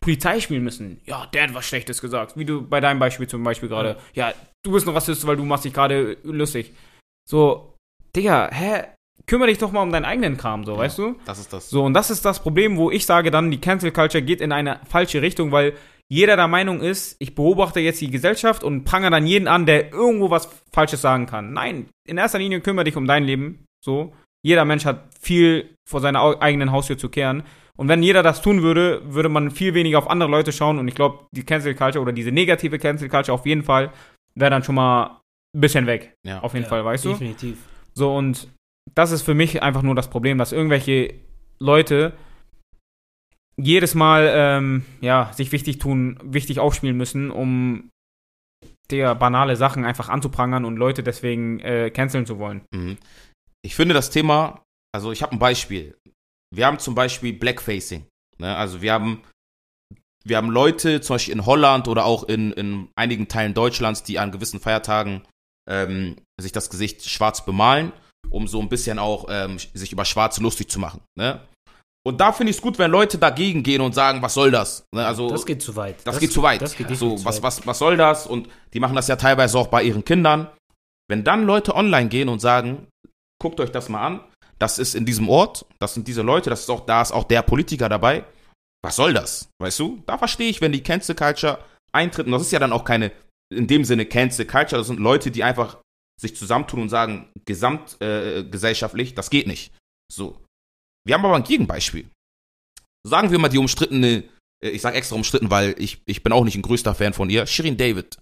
Polizei spielen müssen. Ja, der hat was Schlechtes gesagt. Wie du bei deinem Beispiel zum Beispiel gerade. Ja, du bist ein Rassist, weil du machst dich gerade lustig. So, Digga, hä? Kümmere dich doch mal um deinen eigenen Kram, so, weißt du? Das ist das. So, und das ist das Problem, wo ich sage dann, die Cancel Culture geht in eine falsche Richtung, weil jeder der Meinung ist, ich beobachte jetzt die Gesellschaft und prangere dann jeden an, der irgendwo was Falsches sagen kann. Nein, in erster Linie kümmere dich um dein Leben. So. Jeder Mensch hat viel vor seiner eigenen Haustür zu kehren. Und wenn jeder das tun würde, würde man viel weniger auf andere Leute schauen. Und ich glaube, die Cancel Culture oder diese negative Cancel Culture auf jeden Fall wäre dann schon mal ein bisschen weg. Ja. Auf jeden Ja, Fall, weißt du? Definitiv. So, und das ist für mich einfach nur das Problem, dass irgendwelche Leute jedes Mal, ähm, ja, sich wichtig tun, wichtig aufspielen müssen, um der banale Sachen einfach anzuprangern und Leute deswegen äh, canceln zu wollen. Mhm. Ich finde das Thema, also ich habe ein Beispiel. Wir haben zum Beispiel Blackfacing. Ne? Also wir haben, wir haben Leute, zum Beispiel in Holland oder auch in, in einigen Teilen Deutschlands, die an gewissen Feiertagen ähm, sich das Gesicht schwarz bemalen, um so ein bisschen auch ähm, sich über Schwarze lustig zu machen. Ne? Und da finde ich es gut, wenn Leute dagegen gehen und sagen, was soll das? Ne? Also Das geht zu weit. das, geht zu weit. Das geht so, was, was, was soll das? Und die machen das ja teilweise auch bei ihren Kindern. Wenn dann Leute online gehen und sagen, guckt euch das mal an, das ist in diesem Ort, das sind diese Leute, das ist auch, da ist auch der Politiker dabei. Was soll das? Weißt du? Da verstehe ich, wenn die Cancel Culture eintritt. Und das ist ja dann auch keine, in dem Sinne Cancel Culture, das sind Leute, die einfach sich zusammentun und sagen, gesamtgesellschaftlich, äh, das geht nicht. So. Wir haben aber ein Gegenbeispiel. Sagen wir mal die umstrittene äh, ich sage extra umstritten, weil ich, ich bin auch nicht ein größter Fan von ihr. Shirin David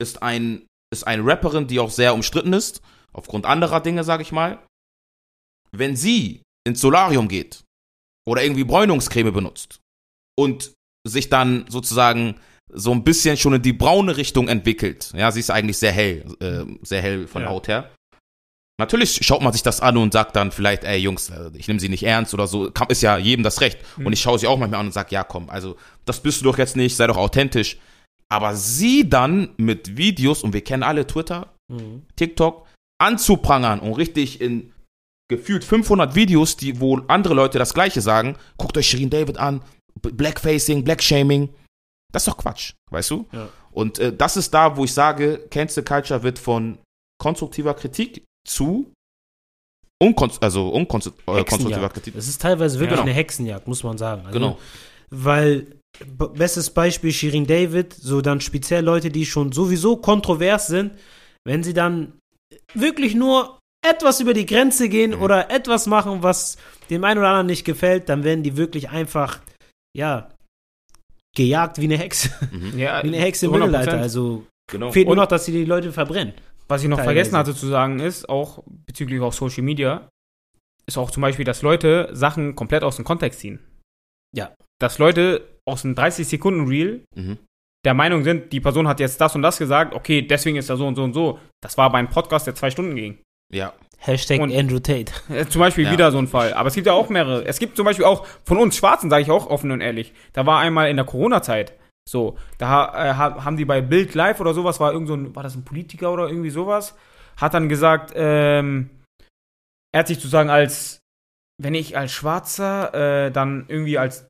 ist ein ist eine Rapperin, die auch sehr umstritten ist, aufgrund anderer Dinge, sage ich mal. Wenn sie ins Solarium geht oder irgendwie Bräunungscreme benutzt und sich dann sozusagen so ein bisschen schon in die braune Richtung entwickelt, ja, sie ist eigentlich sehr hell, äh, sehr hell von Ja. Haut her. Natürlich schaut man sich das an und sagt dann vielleicht, ey Jungs, äh, ich nehme sie nicht ernst oder so. Ist ja jedem das Recht. Und ich schaue sie auch manchmal an und sage, ja komm, also das bist du doch jetzt nicht, sei doch authentisch. Aber sie dann mit Videos, und wir kennen alle Twitter, Mhm. TikTok, anzuprangern und richtig in gefühlt 500 Videos, die, wo andere Leute das Gleiche sagen, guckt euch Shirin David an, Blackfacing, Blackshaming, das ist doch Quatsch, weißt du? Ja. Und äh, das ist da, wo ich sage, Cancel Culture wird von konstruktiver Kritik zu unkon also unkonstruktiver äh. Kritik. Es ist teilweise wirklich Genau. eine Hexenjagd, muss man sagen. Also, Genau. Weil, bestes Beispiel Shirin David, so dann speziell Leute, die schon sowieso kontrovers sind, wenn sie dann wirklich nur etwas über die Grenze gehen Mhm. oder etwas machen, was dem einen oder anderen nicht gefällt, dann werden die wirklich einfach, ja, gejagt wie eine Hexe. Mhm. Ja, Wie eine Hexe im 100%. Mittelalter. Also Genau. fehlt nur Und- noch, dass sie die Leute verbrennen. Was ich noch Teilweise. vergessen hatte zu sagen ist, auch bezüglich auch Social Media, ist auch zum Beispiel, dass Leute Sachen komplett aus dem Kontext ziehen. Ja. Dass Leute aus einem 30-Sekunden-Reel Mhm. der Meinung sind, die Person hat jetzt das und das gesagt, okay, deswegen ist er so und so und so. Das war beim Podcast, der zwei Stunden ging. Ja. Hashtag Und- Andrew Tate. Äh, Zum Beispiel Ja. wieder so ein Fall. Aber es gibt ja auch mehrere. Es gibt zum Beispiel auch von uns Schwarzen, sage ich auch offen und ehrlich. Da war einmal in der Corona-Zeit so, da äh, ha- haben die bei Bild Live oder sowas, war irgend so ein, war das ein Politiker oder irgendwie sowas, hat dann gesagt, ähm, er hat sich sozusagen als, wenn ich als Schwarzer, äh, dann irgendwie als,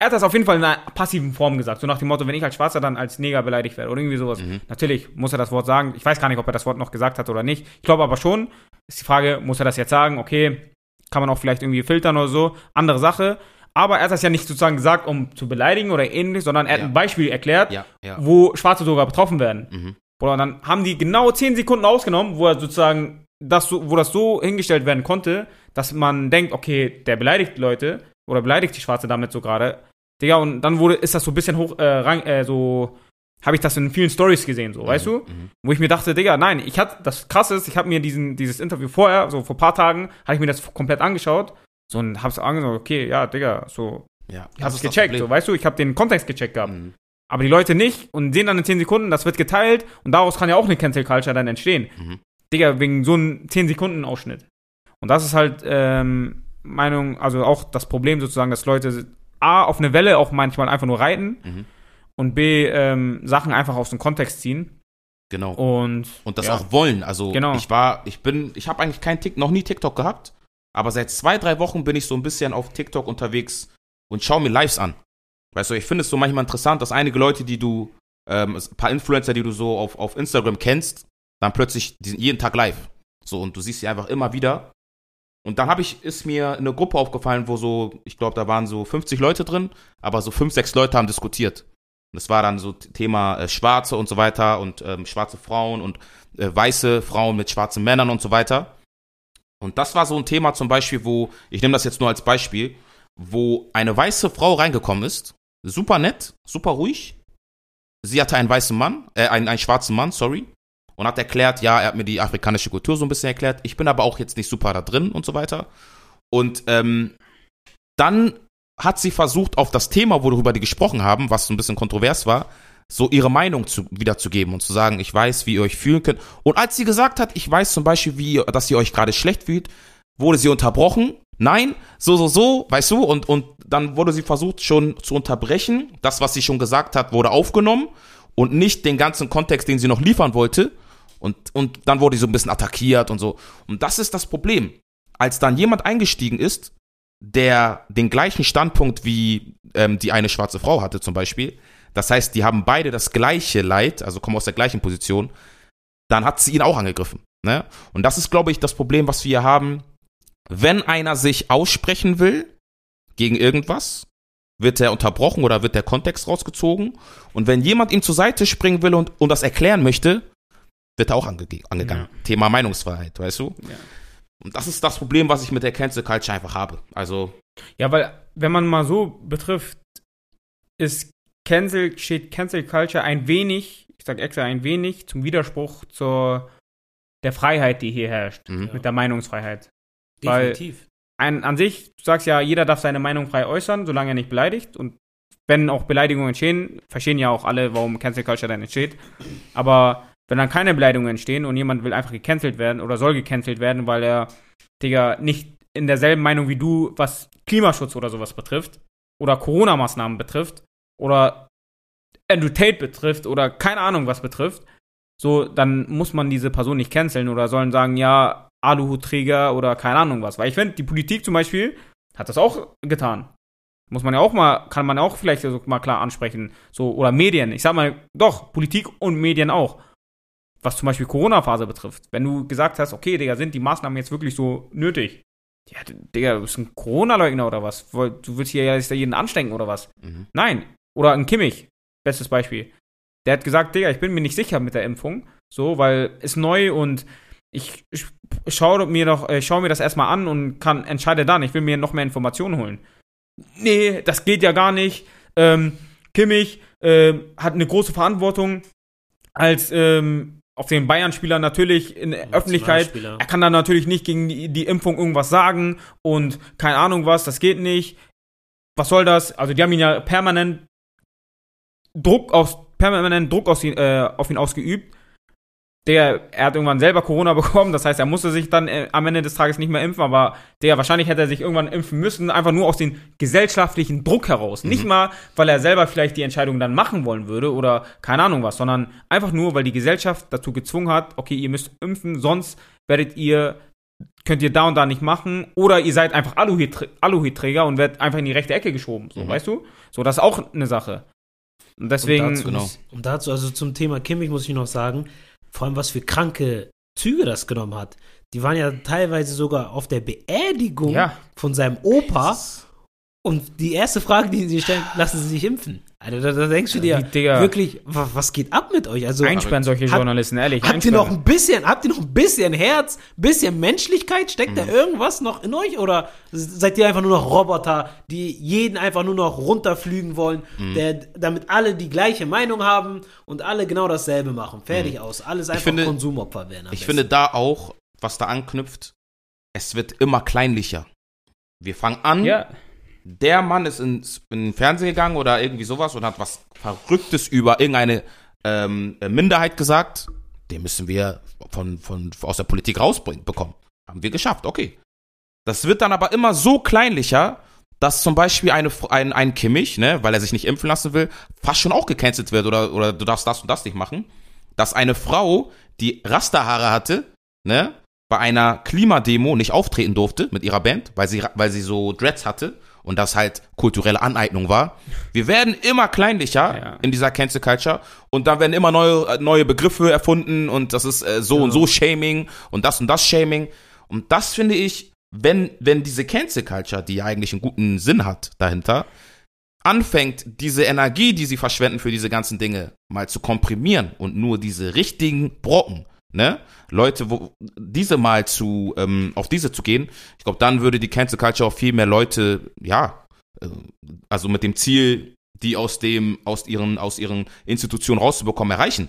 er hat das auf jeden Fall in einer passiven Form gesagt, so nach dem Motto, wenn ich als Schwarzer dann als Neger beleidigt werde oder irgendwie sowas. Mhm. Natürlich muss er das Wort sagen. Ich weiß gar nicht, ob er das Wort noch gesagt hat oder nicht. Ich glaube aber schon. Ist die Frage, muss er das jetzt sagen? Okay, kann man auch vielleicht irgendwie filtern oder so. Andere Sache. Aber er hat das ja nicht sozusagen gesagt, um zu beleidigen oder ähnlich, sondern er hat Ja. ein Beispiel erklärt, Ja. Ja. wo Schwarze sogar betroffen werden. Mhm. Oder dann haben die genau 10 Sekunden ausgenommen, wo er sozusagen das so, wo das so hingestellt werden konnte, dass man denkt, okay, der beleidigt Leute oder beleidigt die Schwarze damit so gerade. Digga, und dann wurde, ist das so ein bisschen hoch, äh, rang, äh, so, habe ich das in vielen Stories gesehen, so, weißt du? Mhm. Wo ich mir dachte, Digga, nein, ich hatte, das krasse ist, ich habe mir diesen, dieses Interview vorher, so vor ein paar Tagen, habe ich mir das komplett angeschaut, so, und hab's angeschaut, okay, ja, Digga, so, Ja. ich hab's gecheckt, so, weißt du, ich habe den Kontext gecheckt gehabt. Mhm. Aber die Leute nicht und sehen dann in 10 Sekunden, das wird geteilt und daraus kann ja auch eine Cancel Culture dann entstehen. Mhm. Digga, wegen so einem 10 Sekunden Ausschnitt. Und das ist halt, ähm, Meinung, also auch das Problem sozusagen, dass Leute A, auf eine Welle auch manchmal einfach nur reiten Mhm. und B, ähm, Sachen einfach aus dem Kontext ziehen. Genau. Und, Und das ja. auch wollen. Also Genau. ich war, ich bin, ich habe eigentlich kein Tik, noch nie TikTok gehabt, aber seit zwei, drei Wochen bin ich so ein bisschen auf TikTok unterwegs und schaue mir Lives an. Weißt du, ich finde es so manchmal interessant, dass einige Leute, die du, ähm, ein paar Influencer, die du so auf, auf Instagram kennst, dann plötzlich, die sind jeden Tag live. So, und du siehst sie einfach immer wieder. Und dann habe ich, ist mir eine Gruppe aufgefallen, wo so, ich glaube, da waren so 50 Leute drin, aber so fünf, sechs Leute haben diskutiert. Und das war dann so Thema äh, Schwarze und so weiter und ähm, schwarze Frauen und äh, weiße Frauen mit schwarzen Männern und so weiter. Und das war so ein Thema zum Beispiel, wo, ich nehme das jetzt nur als Beispiel, wo eine weiße Frau reingekommen ist, super nett, super ruhig. Sie hatte einen weißen Mann, äh, einen, einen schwarzen Mann, sorry, und hat erklärt, ja, er hat mir die afrikanische Kultur so ein bisschen erklärt. Ich bin aber auch jetzt nicht super da drin und so weiter. Und ähm, dann hat sie versucht, auf das Thema, worüber die gesprochen haben, was so ein bisschen kontrovers war, so ihre Meinung zu, wiederzugeben und zu sagen, ich weiß, wie ihr euch fühlen könnt. Und als sie gesagt hat, ich weiß zum Beispiel, wie, dass ihr euch gerade schlecht fühlt, wurde sie unterbrochen. Nein, so, so, so, weißt du, und, und dann wurde sie versucht schon zu unterbrechen. Das, was sie schon gesagt hat, wurde aufgenommen und nicht den ganzen Kontext, den sie noch liefern wollte. Und, und dann wurde sie so ein bisschen attackiert und so. Und das ist das Problem. Als dann jemand eingestiegen ist, der den gleichen Standpunkt wie ähm, die eine schwarze Frau hatte zum Beispiel, das heißt, die haben beide das gleiche Leid, also kommen aus der gleichen Position, dann hat sie ihn auch angegriffen. Ne? Und das ist, glaube ich, das Problem, was wir hier haben. Wenn einer sich aussprechen will gegen irgendwas, wird er unterbrochen oder wird der Kontext rausgezogen. Und wenn jemand ihm zur Seite springen will und, und das erklären möchte, wird auch ange angegangen. Thema Meinungsfreiheit, weißt du? Ja. Und das ist das Problem, was ich mit der Cancel Culture einfach habe. Also, Ja, weil, wenn man mal so betrifft, ist Cancel, steht Cancel Culture ein wenig, ich sag extra ein wenig, zum Widerspruch zur der Freiheit, die hier herrscht. mhm. Mit der Meinungsfreiheit. Weil- Definitiv. Ein, an sich, du sagst ja, jeder darf seine Meinung frei äußern, solange er nicht beleidigt. Und wenn auch Beleidigungen entstehen, verstehen ja auch alle, warum Cancel Culture dann entsteht. Aber wenn dann keine Beleidigungen entstehen und jemand will einfach gecancelt werden oder soll gecancelt werden, weil er, Digga, nicht in derselben Meinung wie du, was Klimaschutz oder sowas betrifft, oder Corona-Maßnahmen betrifft, oder Andrew Tate betrifft, oder keine Ahnung was betrifft, so, dann muss man diese Person nicht canceln oder sollen sagen, ja, Aluhutträger oder keine Ahnung was. Weil ich finde, die Politik zum Beispiel hat das auch getan. Muss man ja auch mal, kann man auch vielleicht so mal klar ansprechen. So, oder Medien. Ich sag mal, doch, Politik und Medien auch. Was zum Beispiel Corona-Phase betrifft. Wenn du gesagt hast, okay, Digga, sind die Maßnahmen jetzt wirklich so nötig? Ja, Digga, du bist ein Corona-Leugner oder was? Du willst hier ja jetzt jeden anstecken oder was? Mhm. Nein. Oder ein Kimmich, bestes Beispiel. Der hat gesagt, Digga, ich bin mir nicht sicher mit der Impfung. So, weil ist neu und ich, ich schaue mir doch, äh, schau mir das erstmal an und kann, entscheide dann. Ich will mir noch mehr Informationen holen. Nee, das geht ja gar nicht. Ähm, Kimmich ähm, hat eine große Verantwortung als ähm, auf den Bayern-Spieler natürlich in der Öffentlichkeit. Er kann dann natürlich nicht gegen die, die Impfung irgendwas sagen und keine Ahnung was, das geht nicht. Was soll das? Also die haben ihn ja permanent Druck aus, permanent Druck aus, ihn- äh, auf ihn ausgeübt. Der, er hat irgendwann selber Corona bekommen, das heißt, er musste sich dann äh, am Ende des Tages nicht mehr impfen, aber der wahrscheinlich hätte er sich irgendwann impfen müssen, einfach nur aus dem gesellschaftlichen Druck heraus. Nicht mal, weil er selber vielleicht die Entscheidung dann machen wollen würde oder keine Ahnung was, sondern einfach nur, weil die Gesellschaft dazu gezwungen hat, okay, ihr müsst impfen, sonst werdet ihr, könnt ihr da und da nicht machen oder ihr seid einfach Aluhuttr- Aluhutträger und werdet einfach in die rechte Ecke geschoben, so, Mhm. weißt du? So, das ist auch eine Sache. Und deswegen, und dazu, genau. und dazu, also zum Thema Kimmich muss ich noch sagen, vor allem was für kranke Züge das genommen hat. Die waren ja teilweise sogar auf der Beerdigung ja, von seinem Opa. Und die erste Frage, die sie stellen, lassen sie sich impfen. Also da, da denkst du dir Digga. wirklich, wa- was geht ab mit euch? Also einsperren solche Hat- Journalisten, ehrlich. habt ihr noch ein bisschen, habt ihr noch ein bisschen Herz, bisschen Menschlichkeit? Steckt da irgendwas noch in euch? Oder seid ihr einfach nur noch Roboter, die jeden einfach nur noch runterflügen wollen, der, damit alle die gleiche Meinung haben und alle genau dasselbe machen? Fertig aus. Alles einfach finde- Konsumopfer werden. Ich besten. finde da auch, was da anknüpft, es wird immer kleinlicher. Wir fangen an, Ja, der Mann ist ins, in den Fernsehen gegangen oder irgendwie sowas und hat was Verrücktes über irgendeine ähm, Minderheit gesagt. Den müssen wir von, von, aus der Politik rausbringen bekommen. Haben wir geschafft, okay. Das wird dann aber immer so kleinlicher, dass zum Beispiel eine, ein, ein Kimmich, ne, weil er sich nicht impfen lassen will, fast schon auch gecancelt wird oder, oder du darfst das und das nicht machen. dass eine Frau, die Rasterhaare hatte, ne, bei einer Klimademo nicht auftreten durfte mit ihrer Band, weil sie, weil sie so Dreads hatte und das halt kulturelle Aneignung war. Wir werden immer kleinlicher Ja. in dieser Cancel Culture und dann werden immer neue, äh, neue Begriffe erfunden und das ist äh, so und so Shaming und das und das Shaming. Und das finde ich, wenn, wenn diese Cancel Culture, die ja eigentlich einen guten Sinn hat dahinter, anfängt, diese Energie, die sie verschwenden für diese ganzen Dinge, mal zu komprimieren und nur diese richtigen Brocken, ne, Leute, wo, diese mal zu, ähm, auf diese zu gehen, ich glaube, dann würde die Cancel Culture auch viel mehr Leute, ja, äh, also mit dem Ziel, die aus dem, aus ihren, aus ihren Institutionen rauszubekommen, erreichen.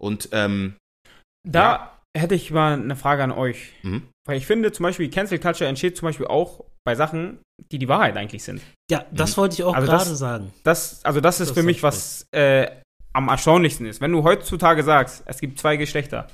Und, ähm, Da hätte ich mal eine Frage an euch. mhm. Weil ich finde zum Beispiel, Cancel Culture entsteht zum Beispiel auch bei Sachen, die die Wahrheit eigentlich sind. Ja, das wollte ich auch Also gerade sagen. Das, also das ist Das für mich, was äh, am erstaunlichsten ist. Wenn du heutzutage sagst, es gibt zwei Geschlechter.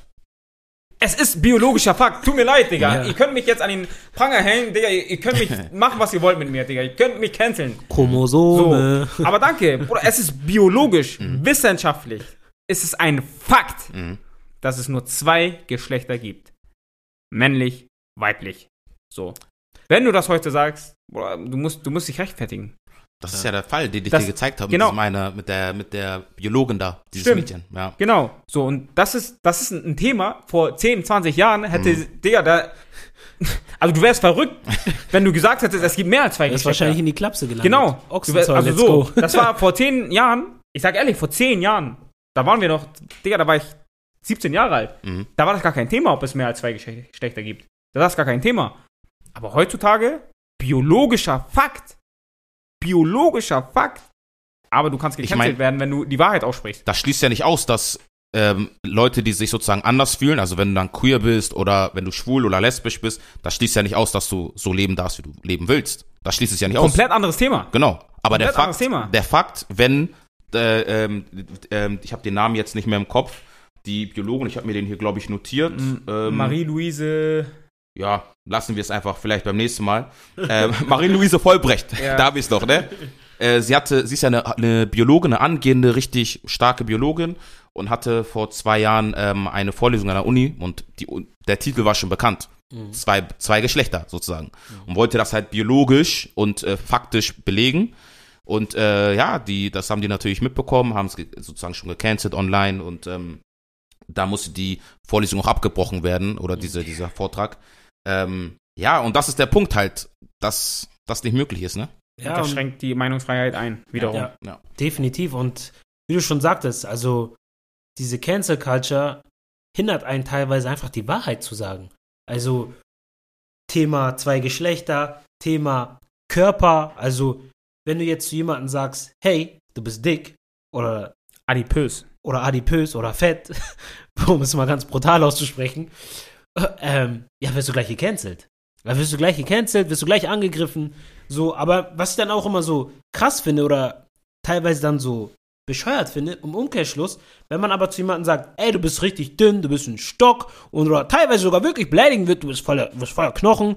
Es ist biologischer Fakt. Tut mir leid, Digga. Ja. Ihr könnt mich jetzt an den Pranger hängen, Digga. Ihr, könnt mich machen, was ihr wollt mit mir, Digga. Ihr könnt mich canceln. So. Chromosome. Aber danke, Bruder. Es ist biologisch, wissenschaftlich. Es ist ein Fakt, Mhm. dass es nur zwei Geschlechter gibt. Männlich, weiblich. So. Wenn du das heute sagst, Bruder, du musst, du musst dich rechtfertigen. Das ist ja der Fall, den ich Das- dir gezeigt habe genau. mit, meiner, mit, der, mit der Biologin da, dieses Stimmt. Mädchen. Ja. Genau. So, und das ist, das ist ein Thema. Vor 10, 20 Jahren hätte, Digga, da. Also du wärst verrückt, wenn du gesagt hättest, es gibt mehr als zwei Er ist Geschlechter. wahrscheinlich in die Klapse gelandet. Genau. Du wär, Ochsenzoll, also so, das war vor 10 Jahren, ich sag ehrlich, vor 10 Jahren, da waren wir noch, Digga, da war ich 17 Jahre alt. Mhm. Da war das gar kein Thema, ob es mehr als zwei Geschle- Geschlechter gibt. Da war das gar kein Thema. Aber heutzutage, biologischer Fakt. Biologischer Fakt. Aber du kannst Ich gecancelt mein- werden, wenn du die Wahrheit aussprichst. das schließt ja nicht aus, dass ähm, Leute, die sich sozusagen anders fühlen, also wenn du dann queer bist oder wenn du schwul oder lesbisch bist, das schließt ja nicht aus, dass du so leben darfst, wie du leben willst. Das schließt es ja nicht aus. Komplett anderes Thema. Genau. Aber der Komplett anderes Fakt, Thema. der Fakt, wenn, äh, ähm, ähm, ich habe den Namen jetzt nicht mehr im Kopf, die Biologin, ich habe mir den hier, glaube ich, notiert. Ähm, Marie-Louise. Ja, lassen wir es einfach vielleicht beim nächsten Mal. Ähm, Marie-Louise Vollbrecht, Ja. da habe ich es doch, ne? Äh, sie hatte, sie ist ja eine, eine Biologin, eine angehende, richtig starke Biologin und hatte vor zwei Jahren ähm, eine Vorlesung an der Uni und die, der Titel war schon bekannt. Zwei, zwei Geschlechter sozusagen. Und wollte das halt biologisch und äh, faktisch belegen. Und äh, ja, die, das haben die natürlich mitbekommen, haben es ge- sozusagen schon gecancelt online und ähm, da musste die Vorlesung auch abgebrochen werden oder diese, dieser Vortrag. Ähm, ja, und das ist der Punkt halt, dass das nicht möglich ist, ne? Ja, das und- schränkt die Meinungsfreiheit ein. Wiederum. Ja, Ja. definitiv. Und wie du schon sagtest, also diese Cancel Culture hindert einen teilweise einfach die Wahrheit zu sagen. Also Thema zwei Geschlechter, Thema Körper. Also wenn du jetzt zu jemandem sagst, hey, du bist dick oder Adipös. oder adipös oder fett, um es mal ganz brutal auszusprechen, äh, ähm, ja, wirst du gleich gecancelt. Da wirst du gleich gecancelt, wirst du gleich angegriffen. So, aber was ich dann auch immer so krass finde oder teilweise dann so bescheuert finde, im Umkehrschluss, wenn man aber zu jemandem sagt, ey, du bist richtig dünn, du bist ein Stock und oder teilweise sogar wirklich beleidigen wird, du bist voller, du bist voller Knochen,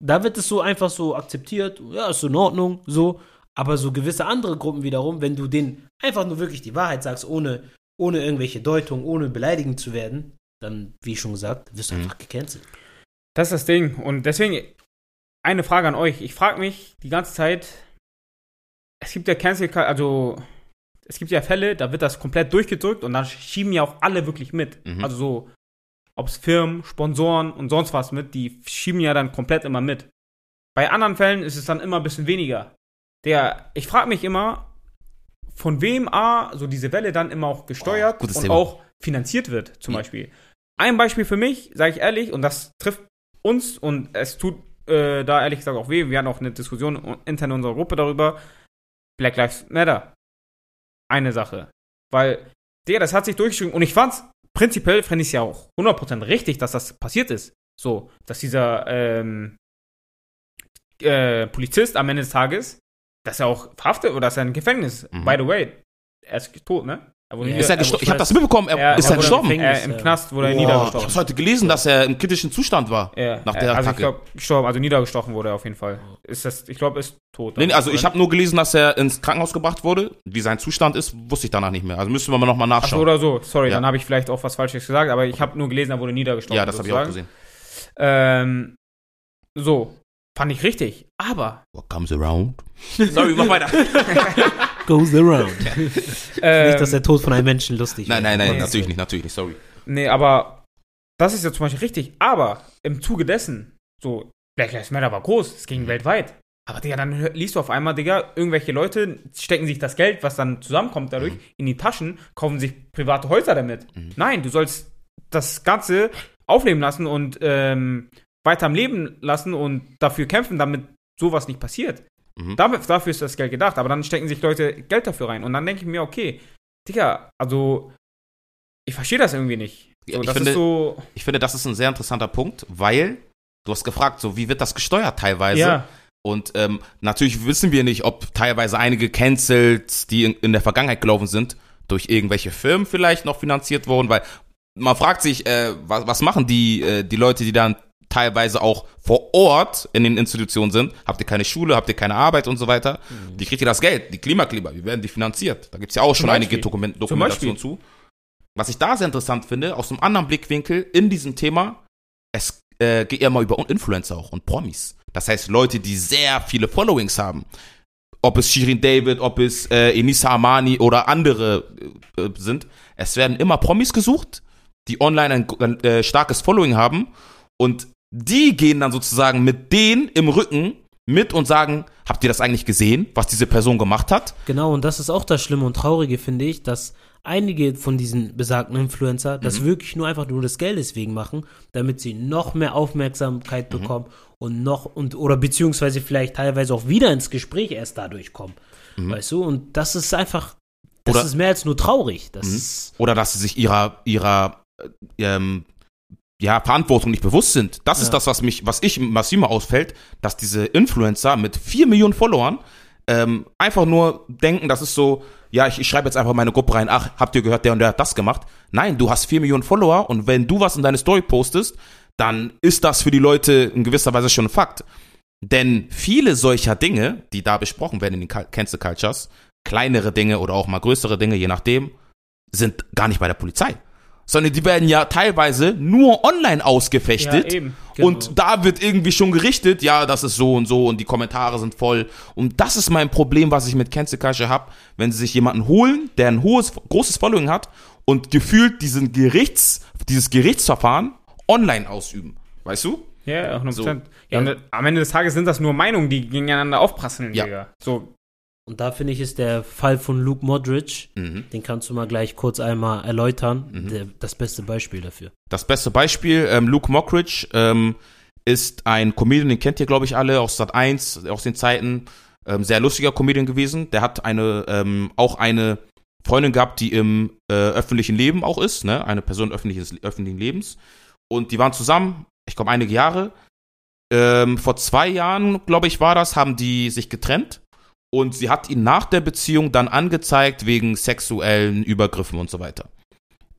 da wird es so einfach so akzeptiert, ja, ist in Ordnung, so. Aber so gewisse andere Gruppen wiederum, wenn du denen einfach nur wirklich die Wahrheit sagst, ohne, ohne irgendwelche Deutung, ohne beleidigend zu werden, dann, wie schon gesagt, wirst du Mhm. einfach gecancelt. Das ist das Ding. Und deswegen eine Frage an euch. Ich frage mich die ganze Zeit, es gibt ja Cancel, also es gibt ja Fälle, da wird das komplett durchgedrückt und dann schieben ja auch alle wirklich mit. Mhm. Also so, ob es Firmen, Sponsoren und sonst was mit, die schieben ja dann komplett immer mit. Bei anderen Fällen ist es dann immer ein bisschen weniger. Der, ich frage mich immer, von wem A, so diese Welle dann immer auch gesteuert Oh, und Thema. auch finanziert wird, zum Ja. Beispiel. Ein Beispiel für mich, sage ich ehrlich, und das trifft uns und es tut äh, da ehrlich gesagt auch weh. Wir hatten auch eine Diskussion intern in unserer Gruppe darüber. Black Lives Matter. Eine Sache. Weil, der, das hat sich durchgeschrieben und ich fand's, prinzipiell fände ich es ja auch 100% richtig, dass das passiert ist. So, dass dieser ähm, äh, Polizist am Ende des Tages, dass er auch verhaftet oder dass er im Gefängnis, Mhm. by the way, er ist tot, ne? Er Ja, Ist er gestorben? ich Ich habe das mitbekommen. Er, Er- ist er er gestorben? im äh, Im ja. Knast wurde er Boah, ich niedergestochen. habe heute gelesen, dass er im kritischen Zustand war. Ja, nach der also ich Attacke. glaube, gestorben, also niedergestochen wurde er auf jeden Fall. Ist das, ich glaube, ist tot. Nee, nee, also ich habe nur gelesen, dass er ins Krankenhaus gebracht wurde. Wie sein Zustand ist, wusste ich danach nicht mehr. Also müssen wir mal nochmal Ach so nachschauen. oder so, sorry, Ja. dann habe ich vielleicht auch was Falsches gesagt, aber ich habe nur gelesen, er wurde niedergestochen. ja, das habe ich auch gesehen. Ähm, so, fand ich richtig. Aber, What comes around? Sorry, mach weiter. Goes around. ähm, Nicht, dass der Tod von einem Menschen lustig nein, nein, nein, Nee. natürlich nicht, natürlich nicht, sorry. nee, aber das ist ja zum Beispiel richtig. Aber im Zuge dessen, so, Black Lives Matter war groß, es Mhm. ging weltweit. Aber Digga, dann liest du auf einmal, Digga, irgendwelche Leute stecken sich das Geld, was dann zusammenkommt dadurch, Mhm. in die Taschen, kaufen sich private Häuser damit. Mhm. Nein, du sollst das Ganze aufleben lassen und ähm, weiter am Leben lassen und dafür kämpfen, damit sowas nicht passiert. Mhm. Dafür, dafür ist das Geld gedacht, aber dann stecken sich Leute Geld dafür rein. Und dann denke ich mir, okay, Digga, also ich verstehe das irgendwie nicht. So, ich das finde- so. Ich finde, das ist ein sehr interessanter Punkt, weil du hast gefragt, so wie wird das gesteuert teilweise? Ja, Und ähm, natürlich wissen wir nicht, ob teilweise einige Cancels, die in, in der Vergangenheit gelaufen sind, durch irgendwelche Firmen vielleicht noch finanziert wurden, weil man fragt sich, äh, was, was machen die, äh, die Leute, die dann teilweise auch vor Ort in den Institutionen sind? Habt ihr keine Schule, habt ihr keine Arbeit und so weiter? Wie kriegt ihr das Geld? Die Klimakleber, wie werden die finanziert? Da gibt's ja auch schon Beispiel. einige Dokument Zum Dokumentationen zu. Was ich da sehr interessant finde, aus einem anderen Blickwinkel in diesem Thema, es äh, geht ja mal über Influencer auch und Promis. Das heißt, Leute, die sehr viele Followings haben. Ob es Shirin David, ob es äh, Enisa Amani oder andere äh, äh, sind. Es werden immer Promis gesucht, die online ein, ein äh, starkes Following haben. Und die gehen dann sozusagen mit denen im Rücken mit und sagen, habt ihr das eigentlich gesehen, was diese Person gemacht hat? Genau, und das ist auch das Schlimme und Traurige, finde ich, dass einige von diesen besagten Influencer Mhm. das wirklich nur einfach nur des Geldes wegen machen, damit sie noch mehr Aufmerksamkeit Mhm. bekommen und noch und oder beziehungsweise vielleicht teilweise auch wieder ins Gespräch erst dadurch kommen. Weißt du? Und das ist einfach, das Mhm. Oder- ist mehr als nur traurig. Das Mhm. oder dass sie sich ihrer ihrer äh, ähm, ja, Verantwortung nicht bewusst sind. Das ist Ja. das, was mich, was ich massiv mal ausfällt, dass diese Influencer mit vier Millionen Followern ähm, einfach nur denken, das ist so, ja, ich, ich schreibe jetzt einfach in meine Gruppe rein, ach, habt ihr gehört, der und der hat das gemacht. Nein, du hast vier Millionen Follower und wenn du was in deine Story postest, dann ist das für die Leute in gewisser Weise schon ein Fakt. Denn viele solcher Dinge, die da besprochen werden in den Cancel Cultures, kleinere Dinge oder auch mal größere Dinge, je nachdem, sind gar nicht bei der Polizei. Sondern die werden ja teilweise nur online ausgefechtet. Ja. Genau. Und da wird irgendwie schon gerichtet, ja, das ist so und so und die Kommentare sind voll. Und das ist mein Problem, was ich mit Cancel Culture habe, wenn sie sich jemanden holen, der ein hohes, großes Following hat und gefühlt diesen Gerichts, dieses Gerichtsverfahren online ausüben. Weißt du? Ja, 100%. So. Ja, und am Ende des Tages sind das nur Meinungen, die gegeneinander aufprasseln, Ja. Digga. So, und da finde ich ist der Fall von Luke Modric, Mhm. den kannst du mal gleich kurz einmal erläutern, der, das beste Beispiel dafür. Das beste Beispiel, ähm, Luke Mockridge ähm, ist ein Comedian, den kennt ihr, glaube ich, alle, aus Sat 1, aus den Zeiten. Ähm, sehr lustiger Comedian gewesen. Der hat eine, ähm, auch eine Freundin gehabt, die im äh, öffentlichen Leben auch ist, ne? Eine Person öffentliches, öffentlichen Lebens. Und die waren zusammen, ich glaube, einige Jahre. Ähm, vor zwei Jahren, glaube ich, war das, haben die sich getrennt. Und sie hat ihn nach der Beziehung dann angezeigt wegen sexuellen Übergriffen und so weiter.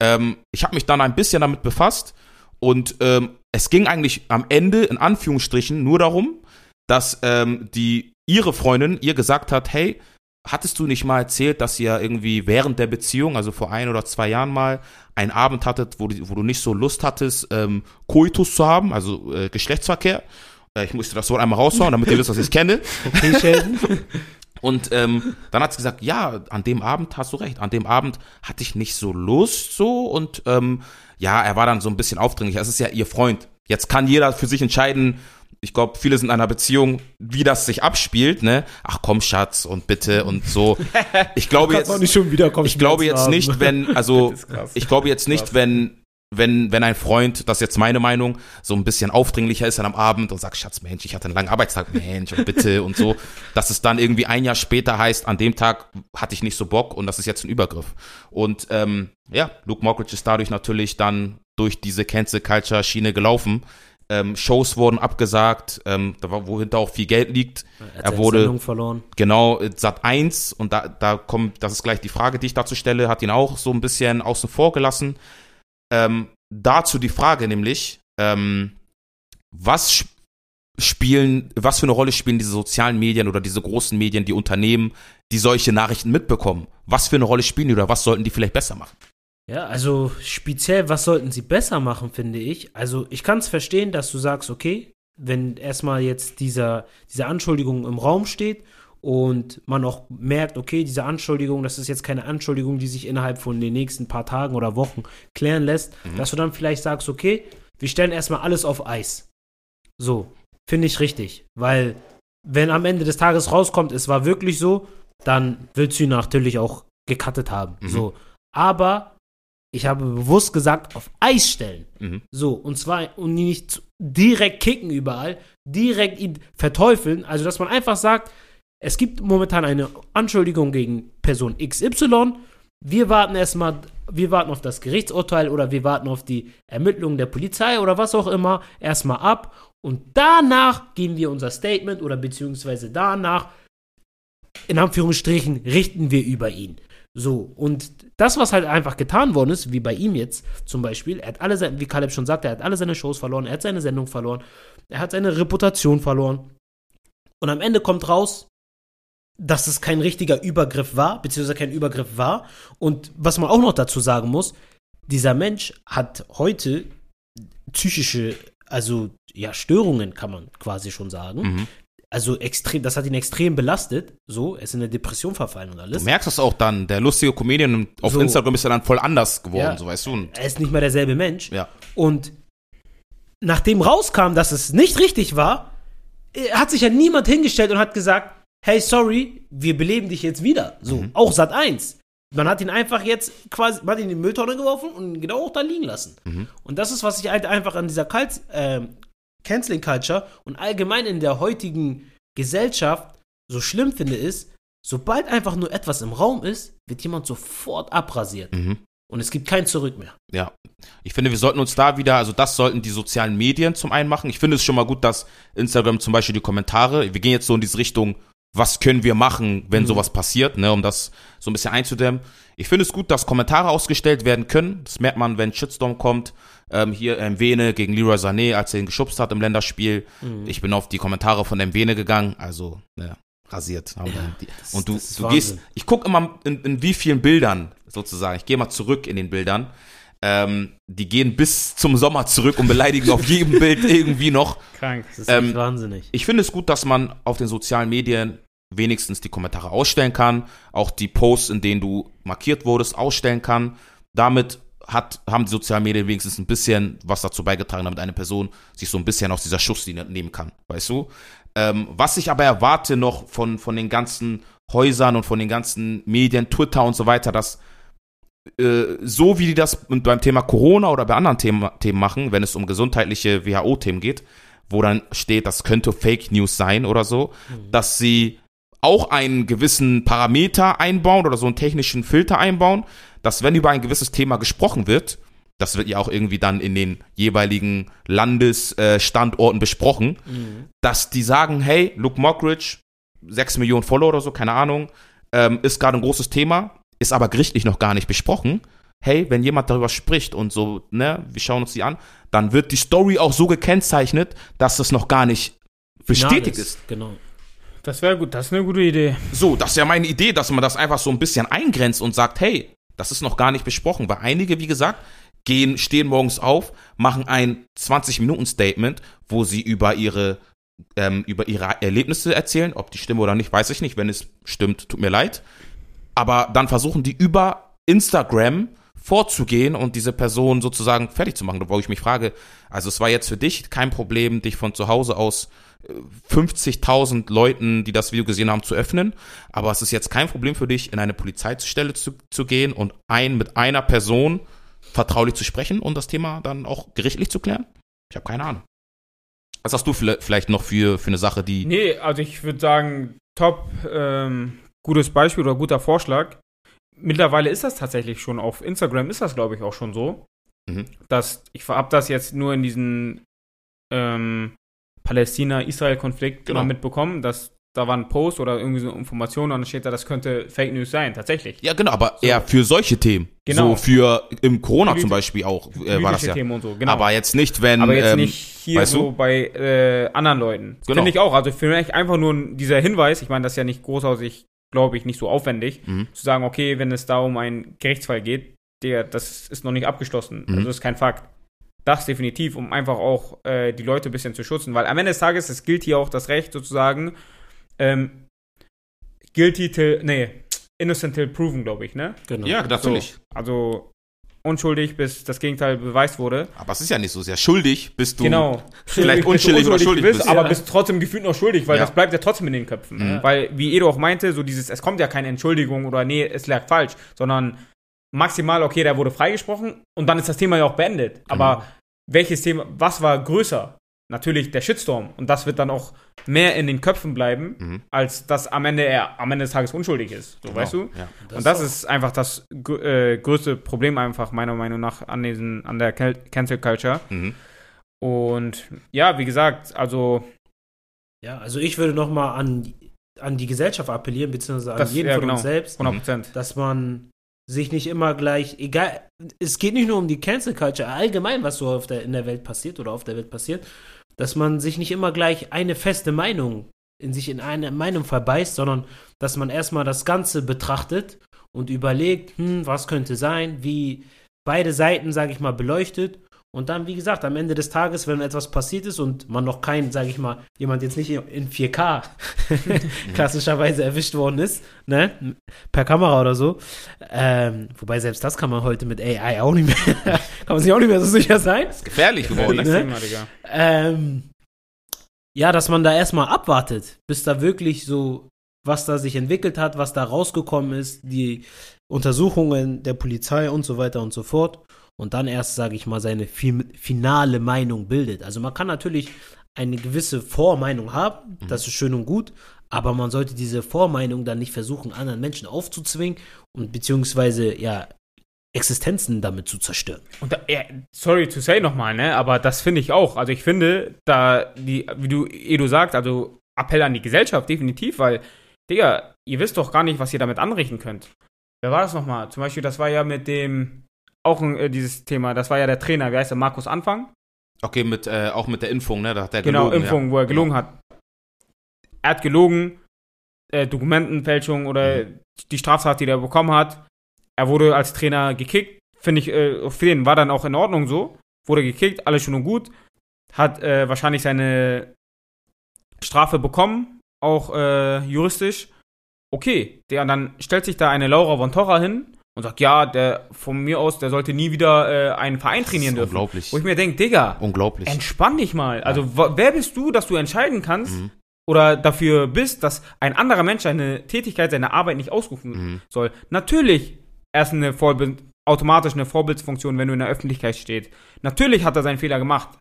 Ähm, ich habe mich dann ein bisschen damit befasst und ähm, es ging eigentlich am Ende in Anführungsstrichen nur darum, dass ähm, die ihre Freundin ihr gesagt hat, hey, hattest du nicht mal erzählt, dass ihr irgendwie während der Beziehung, also vor ein oder zwei Jahren mal, einen Abend hattet, wo du, wo du nicht so Lust hattest, ähm, Koitus zu haben, also äh, Geschlechtsverkehr. Äh, ich musste das Wort einmal raushauen, damit ihr wisst, was ich kenne. Okay? Und ähm, dann hat sie gesagt, ja, an dem Abend hast du recht. An dem Abend hatte ich nicht so Lust so und ähm, ja, er war dann so ein bisschen aufdringlich. Es ist ja ihr Freund. Jetzt kann jeder für sich entscheiden. Ich glaube, viele sind in einer Beziehung, wie das sich abspielt, ne? Ach komm, Schatz und bitte und so. Ich glaube jetzt, schon wiederkommen. ich glaube jetzt nicht, wenn, also ich glaube jetzt nicht, wenn wenn, wenn ein Freund, das ist jetzt meine Meinung, so ein bisschen aufdringlicher ist dann am Abend und sagt, Schatz, Mensch, ich hatte einen langen Arbeitstag, Mensch, und bitte und so, dass es dann irgendwie ein Jahr später heißt, an dem Tag hatte ich nicht so Bock und das ist jetzt ein Übergriff. Und ähm, ja, Luke Mockridge ist dadurch natürlich dann durch diese Cancel Culture Schiene gelaufen. ähm, Shows wurden abgesagt, ähm, da war, wohinter auch viel Geld liegt. Er, Er wurde- Sendung verloren. Genau, äh, Sat 1 und da, da kommt, das ist gleich die Frage, die ich dazu stelle, hat ihn auch so ein bisschen außen vor gelassen. Ähm, dazu die Frage nämlich, ähm, was sp- spielen, was für eine Rolle spielen diese sozialen Medien oder diese großen Medien, die Unternehmen, die solche Nachrichten mitbekommen? Was für eine Rolle spielen die oder was sollten die vielleicht besser machen? Ja, also speziell, was sollten sie besser machen, finde ich. Also ich kann es verstehen, dass du sagst, okay, wenn erstmal jetzt dieser, diese Anschuldigung im Raum steht und man auch merkt, okay, diese Anschuldigung, das ist jetzt keine Anschuldigung, die sich innerhalb von den nächsten paar Tagen oder Wochen klären lässt, dass du dann vielleicht sagst, okay, wir stellen erstmal alles auf Eis. So, finde ich richtig, weil wenn am Ende des Tages rauskommt, es war wirklich so, dann willst du ihn natürlich auch gecuttet haben. Mhm. So, aber ich habe bewusst gesagt, auf Eis stellen. Mhm. So, und zwar und nicht direkt kicken überall, direkt ihn verteufeln. Also, dass man einfach sagt, es gibt momentan eine Anschuldigung gegen Person XY. Wir warten erstmal, wir warten auf das Gerichtsurteil oder wir warten auf die Ermittlungen der Polizei oder was auch immer erstmal ab. Und danach geben wir unser Statement oder beziehungsweise danach, in Anführungsstrichen, richten wir über ihn. So, und das, was halt einfach getan worden ist, wie bei ihm jetzt zum Beispiel, er hat alle seine, wie Caleb schon sagte, er hat alle seine Shows verloren, er hat seine Sendung verloren, er hat seine Reputation verloren. Und am Ende kommt raus, dass es kein richtiger Übergriff war, beziehungsweise kein Übergriff war. Und was man auch noch dazu sagen muss, dieser Mensch hat heute psychische, also ja, Störungen, kann man quasi schon sagen. Mhm. Also extrem, das hat ihn extrem belastet. So, er ist in eine Depression verfallen und Du alles. merkst das auch dann, der lustige Comedian auf So. Instagram ist ja dann voll anders geworden, Ja. so weißt du. Und, Er ist nicht mehr derselbe Mensch. ja. Und nachdem rauskam, dass es nicht richtig war, hat sich ja niemand hingestellt und hat gesagt, hey, sorry, wir beleben dich jetzt wieder. So, Mhm. auch Sat 1. Man hat ihn einfach jetzt quasi, man hat ihn in die Mülltonne geworfen und ihn genau auch da liegen lassen. Mhm. Und das ist, was ich halt einfach an dieser Kalt, ähm, Canceling Culture und allgemein in der heutigen Gesellschaft so schlimm finde, ist, sobald einfach nur etwas im Raum ist, wird jemand sofort abrasiert. Mhm. Und es gibt kein Zurück mehr. Ja, ich finde, wir sollten uns da wieder, also das sollten die sozialen Medien zum einen machen. Ich finde es schon mal gut, dass Instagram zum Beispiel die Kommentare, wir gehen jetzt so in diese Richtung, was können wir machen, wenn Mhm. sowas passiert, ne, um das so ein bisschen einzudämmen. Ich finde es gut, dass Kommentare ausgestellt werden können. Das merkt man, wenn Shitstorm kommt. Ähm, hier Mwene gegen Leroy Sané, als er ihn geschubst hat im Länderspiel. Mhm. Ich bin auf die Kommentare von Mwene gegangen, also ne, rasiert. Die, das- und du, du gehst, ich gucke immer in, in wie vielen Bildern sozusagen. Ich gehe mal zurück in den Bildern. Ähm, die gehen bis zum Sommer zurück und beleidigen auf jedem Bild irgendwie noch. Krank. Das ist Ähm, wahnsinnig. Ich finde es gut, dass man auf den sozialen Medien wenigstens die Kommentare ausstellen kann, auch die Posts, in denen du markiert wurdest, ausstellen kann. Damit hat, haben die sozialen Medien wenigstens ein bisschen was dazu beigetragen, damit eine Person sich so ein bisschen aus dieser Schusslinie nehmen kann, weißt du? Ähm, was ich aber erwarte noch von, von den ganzen Häusern und von den ganzen Medien, Twitter und so weiter, dass so wie die das beim Thema Corona oder bei anderen Themen, Themen machen, wenn es um gesundheitliche WHO-Themen geht, wo dann steht, das könnte Fake News sein oder so, dass sie auch einen gewissen Parameter einbauen oder so einen technischen Filter einbauen, dass wenn über ein gewisses Thema gesprochen wird, das wird ja auch irgendwie dann in den jeweiligen Landesstandorten besprochen, dass die sagen, hey, Luke Mockridge, 6 Millionen Follower oder so, keine Ahnung, ähm, ist gerade ein großes Thema, ist aber gerichtlich noch gar nicht besprochen. Hey, wenn jemand darüber spricht und so, ne, wir schauen uns die an, dann wird die Story auch so gekennzeichnet, dass das noch gar nicht bestätigt Finales, ist. Genau. Das wäre gut, das ist eine gute Idee. So, das ist ja meine Idee, dass man das einfach so ein bisschen eingrenzt und sagt, hey, das ist noch gar nicht besprochen, weil einige, wie gesagt, gehen, stehen morgens auf, machen ein 20-Minuten-Statement, wo sie über ihre, ähm, über ihre Erlebnisse erzählen, ob die stimmen oder nicht, weiß ich nicht. Wenn es stimmt, tut mir leid. Aber dann versuchen die über Instagram vorzugehen und diese Person sozusagen fertig zu machen, wo ich mich frage, also es war jetzt für dich kein Problem, dich von zu Hause aus äh, 50.000 Leuten, die das Video gesehen haben, zu öffnen, aber es ist jetzt kein Problem für dich, in eine Polizeistelle zu, zu gehen und ein mit einer Person vertraulich zu sprechen und das Thema dann auch gerichtlich zu klären? Ich habe keine Ahnung. Was hast du vielleicht vielleicht noch für, für eine Sache, die Nee, also ich würde sagen, top, ähm, gutes Beispiel oder guter Vorschlag. Mittlerweile ist das tatsächlich schon auf Instagram, ist das glaube ich auch schon so, Mhm. dass ich habe das jetzt nur in diesen ähm, Palästina-Israel-Konflikt Genau. mal mitbekommen, dass da war ein Post oder irgendwie so Informationen und dann steht da, das könnte Fake News sein, tatsächlich. Ja, genau, aber eher für solche Themen. Genau. So für im Corona Polit- zum Beispiel auch äh, war das ja. Themen und so, genau. Aber jetzt nicht, wenn. Aber jetzt ähm, nicht hier weißt so du? bei äh, anderen Leuten. Genau. Finde ich auch. Also für mich einfach nur dieser Hinweis, ich meine, das ist ja nicht großartig, glaube ich, nicht so aufwendig, Mhm. zu sagen, okay, wenn es da um einen Gerichtsfall geht, der, das ist noch nicht abgeschlossen. Mhm. Also das ist kein Fakt. Das definitiv, um einfach auch äh, die Leute ein bisschen zu schützen. Weil am Ende des Tages, es gilt hier auch das Recht sozusagen, ähm, guilty till, nee, innocent till proven, glaube ich, ne? Genau. Ja, natürlich. So, also unschuldig, bis das Gegenteil beweist wurde. Aber es ist ja nicht so sehr schuldig, bist du. Genau. vielleicht Bis du unschuldig oder schuldig bist, bist. aber Ja. bist trotzdem gefühlt noch schuldig, weil Ja. das bleibt ja trotzdem in den Köpfen. Mhm. Weil, wie Edo auch meinte, so dieses, es kommt ja keine Entschuldigung oder nee, es lag falsch, sondern maximal, okay, der wurde freigesprochen und dann ist das Thema ja auch beendet. Aber welches Thema, was war größer? Natürlich der Shitstorm. Und das wird dann auch mehr in den Köpfen bleiben, Mhm. als dass am Ende er am Ende des Tages unschuldig ist. So, Genau, weißt du? Ja. und das ist einfach das gr- äh, größte Problem einfach meiner Meinung nach an diesen an der Cal- Cancel Culture. Mhm. Und ja, wie gesagt, also Ja, also ich würde nochmal an, an die Gesellschaft appellieren, beziehungsweise an Das- jeden ja, von genau. uns selbst, 100 Prozent. dass man sich nicht immer gleich, egal, es geht nicht nur um die Cancel Culture, allgemein, was so auf der, in der Welt passiert oder auf der Welt passiert, dass man sich nicht immer gleich eine feste Meinung in sich in eine Meinung verbeißt, sondern dass man erstmal das Ganze betrachtet und überlegt, hm, was könnte sein, wie beide Seiten, sage ich mal, beleuchtet und dann, wie gesagt, am Ende des Tages, wenn etwas passiert ist und man noch kein, sage ich mal, jemand jetzt nicht in 4K klassischerweise erwischt worden ist, ne, per Kamera oder so, ähm, wobei selbst das kann man heute mit AI auch nicht mehr, kann man sich auch nicht mehr so sicher sein. Ist gefährlich geworden. Das ne? Thema, Digga. Ähm, ja, dass man da erstmal abwartet, bis da wirklich so, was da sich entwickelt hat, was da rausgekommen ist, die Untersuchungen der Polizei und so weiter und so fort. Und dann erst, sage ich mal, seine fi finale Meinung bildet. Also man kann natürlich eine gewisse Vormeinung haben, das ist schön und gut, aber man sollte diese Vormeinung dann nicht versuchen, anderen Menschen aufzuzwingen und beziehungsweise, ja, Existenzen damit zu zerstören. Und da, ja, sorry to say nochmal, ne, aber das finde ich auch. Also ich finde, da die, wie du Edu sagst, also Appell an die Gesellschaft, definitiv, weil, Digga, ihr wisst doch gar nicht, was ihr damit anrichten könnt. Wer war das nochmal? Zum Beispiel, das war ja mit dem, auch ein, äh, dieses Thema, das war ja der Trainer, wie heißt der, Markus Anfang? Okay, mit, äh, auch mit der Impfung, ne? Da hat er Genau, gelogen, Impfung, ja. wo er gelogen hat. Er hat gelogen, äh, Dokumentenfälschung oder Mhm. die Straftat, die er bekommen hat. Er wurde als Trainer gekickt. Finde ich, äh, für den war dann auch in Ordnung so. Wurde gekickt, alles schön und gut. Hat äh, wahrscheinlich seine Strafe bekommen, auch äh, juristisch. Okay, der, dann stellt sich da eine Laura von Torra hin und sagt, ja, der von mir aus, der sollte nie wieder äh, einen Verein trainieren dürfen. unglaublich. Wo ich mir denke, Digga, Unglaublich. Entspann dich mal. Also, wa- wer bist du, dass du entscheiden kannst Mhm. oder dafür bist, dass ein anderer Mensch seine Tätigkeit, seine Arbeit nicht ausrufen Mhm. soll? Natürlich erst eine Vorbild, automatisch eine Vorbildsfunktion, wenn du in der Öffentlichkeit stehst. Natürlich hat er seinen Fehler gemacht.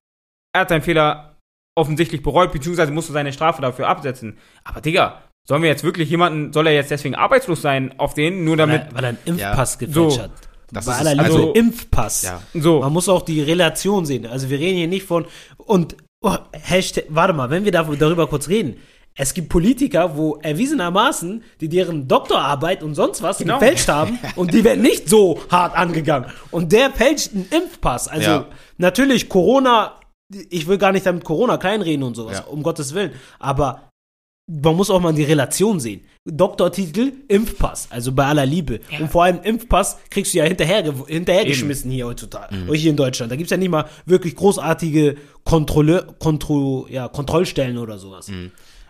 Er hat seinen Fehler offensichtlich bereut, beziehungsweise musste seine Strafe dafür absetzen. Aber Digga, sollen wir jetzt wirklich jemanden, soll er jetzt deswegen arbeitslos sein auf den, nur Weil damit, er, weil er einen Impfpass gefälscht So. hat. Das Bei ist aller. Liebe, Also- Impfpass. Ja. so. Man muss auch die Relation sehen. Also wir reden hier nicht von und oh, Hashtag, warte mal, wenn wir da, darüber kurz reden. Es gibt Politiker, wo erwiesenermaßen, die deren Doktorarbeit und sonst was Genau. gefälscht haben und die werden nicht so hart angegangen. Und der fälscht einen Impfpass. Also Ja. natürlich Corona, ich will gar nicht damit Corona kleinreden und sowas, Ja. um Gottes Willen. Aber man muss auch mal die Relation sehen. Doktortitel, Impfpass, also bei aller Liebe. Und vor allem Impfpass kriegst du ja hinterher, hinterhergeschmissen hier heutzutage. Oder hier in Deutschland. Da gibt's ja nicht mal wirklich großartige Kontrolle, Kontro, ja, Kontrollstellen oder sowas.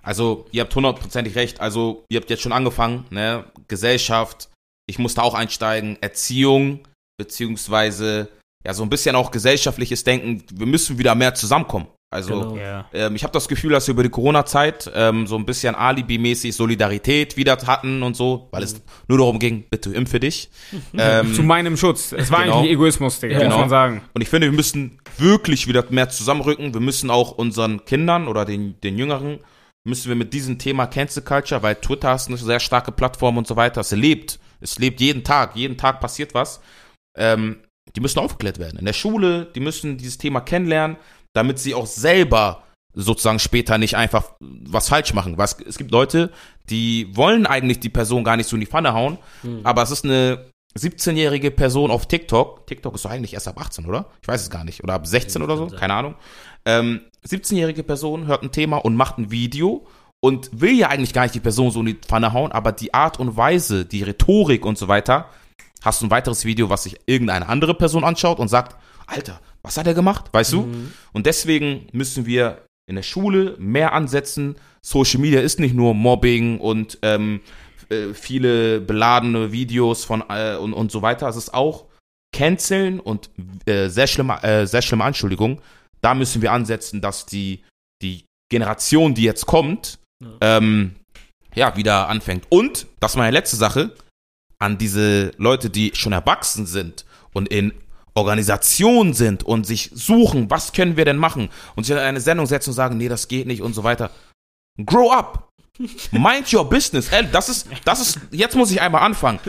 Also, ihr habt hundertprozentig recht. Also, ihr habt jetzt schon angefangen, ne? Gesellschaft, ich muss da auch einsteigen, Erziehung, beziehungsweise, ja, so ein bisschen auch gesellschaftliches Denken. Wir müssen wieder mehr zusammenkommen. Also, Genau. ähm, ich habe das Gefühl, dass wir über die Corona-Zeit ähm, so ein bisschen Alibi-mäßig Solidarität wieder hatten und so, weil es nur darum ging, bitte impfe dich. ähm, Zu meinem Schutz. Es war Genau. eigentlich Egoismus, Digga, Genau. muss man sagen. Und ich finde, wir müssen wirklich wieder mehr zusammenrücken. Wir müssen auch unseren Kindern oder den, den Jüngeren, müssen wir mit diesem Thema Cancel Culture, weil Twitter ist eine sehr starke Plattform und so weiter. Es lebt. Es lebt jeden Tag. Jeden Tag passiert was. Ähm, die müssen aufgeklärt werden. In der Schule, die müssen dieses Thema kennenlernen. Damit sie auch selber sozusagen später nicht einfach was falsch machen. Was, es gibt Leute, die wollen eigentlich die Person gar nicht so in die Pfanne hauen, Hm. aber es ist eine 17-jährige Person auf TikTok. TikTok ist doch eigentlich erst ab 18, oder? Ich weiß es gar nicht. Oder ab 16 Ja, oder so? Keine Ahnung. Ähm, 17-jährige Person hört ein Thema und macht ein Video und will ja eigentlich gar nicht die Person so in die Pfanne hauen, aber die Art und Weise, die Rhetorik und so weiter, hast du ein weiteres Video, was sich irgendeine andere Person anschaut und sagt, Alter, was hat er gemacht? Weißt du? Mhm. Und deswegen müssen wir in der Schule mehr ansetzen. Social Media ist nicht nur Mobbing und ähm, äh, viele beladene Videos von äh, und, und so weiter. Es ist auch Canceln und äh, sehr schlimme, äh, sehr schlimme Anschuldigungen. Da müssen wir ansetzen, dass die, die Generation, die jetzt kommt, Ja. ähm, ja, wieder anfängt. Und, das ist meine letzte Sache, an diese Leute, die schon erwachsen sind und in Organisationen sind und sich suchen, was können wir denn machen und sich in eine Sendung setzen und sagen, nee, das geht nicht und so weiter. Grow up. Mind your business. Ey, das ist, das ist, jetzt muss ich einmal anfangen.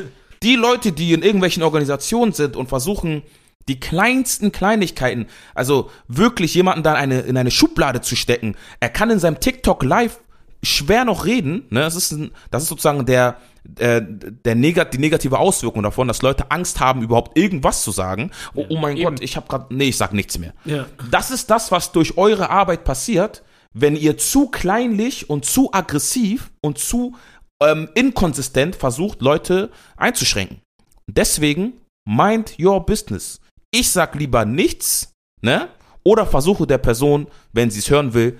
Die Leute, die in irgendwelchen Organisationen sind und versuchen, die kleinsten Kleinigkeiten, also wirklich jemanden dann eine, in eine Schublade zu stecken. Er kann in seinem TikTok live schwer noch reden. Ne? Das, ist ein, das ist sozusagen der, äh, der negat die negative Auswirkung davon, dass Leute Angst haben, überhaupt irgendwas zu sagen. Oh, oh mein Eben. Gott, ich habe gerade, nee, ich sag nichts mehr. Ja. Das ist das, was durch eure Arbeit passiert, wenn ihr zu kleinlich und zu aggressiv und zu ähm, inkonsistent versucht, Leute einzuschränken. Deswegen mind your business. Ich sag lieber nichts, ne? Oder versuche der Person, wenn sie es hören will,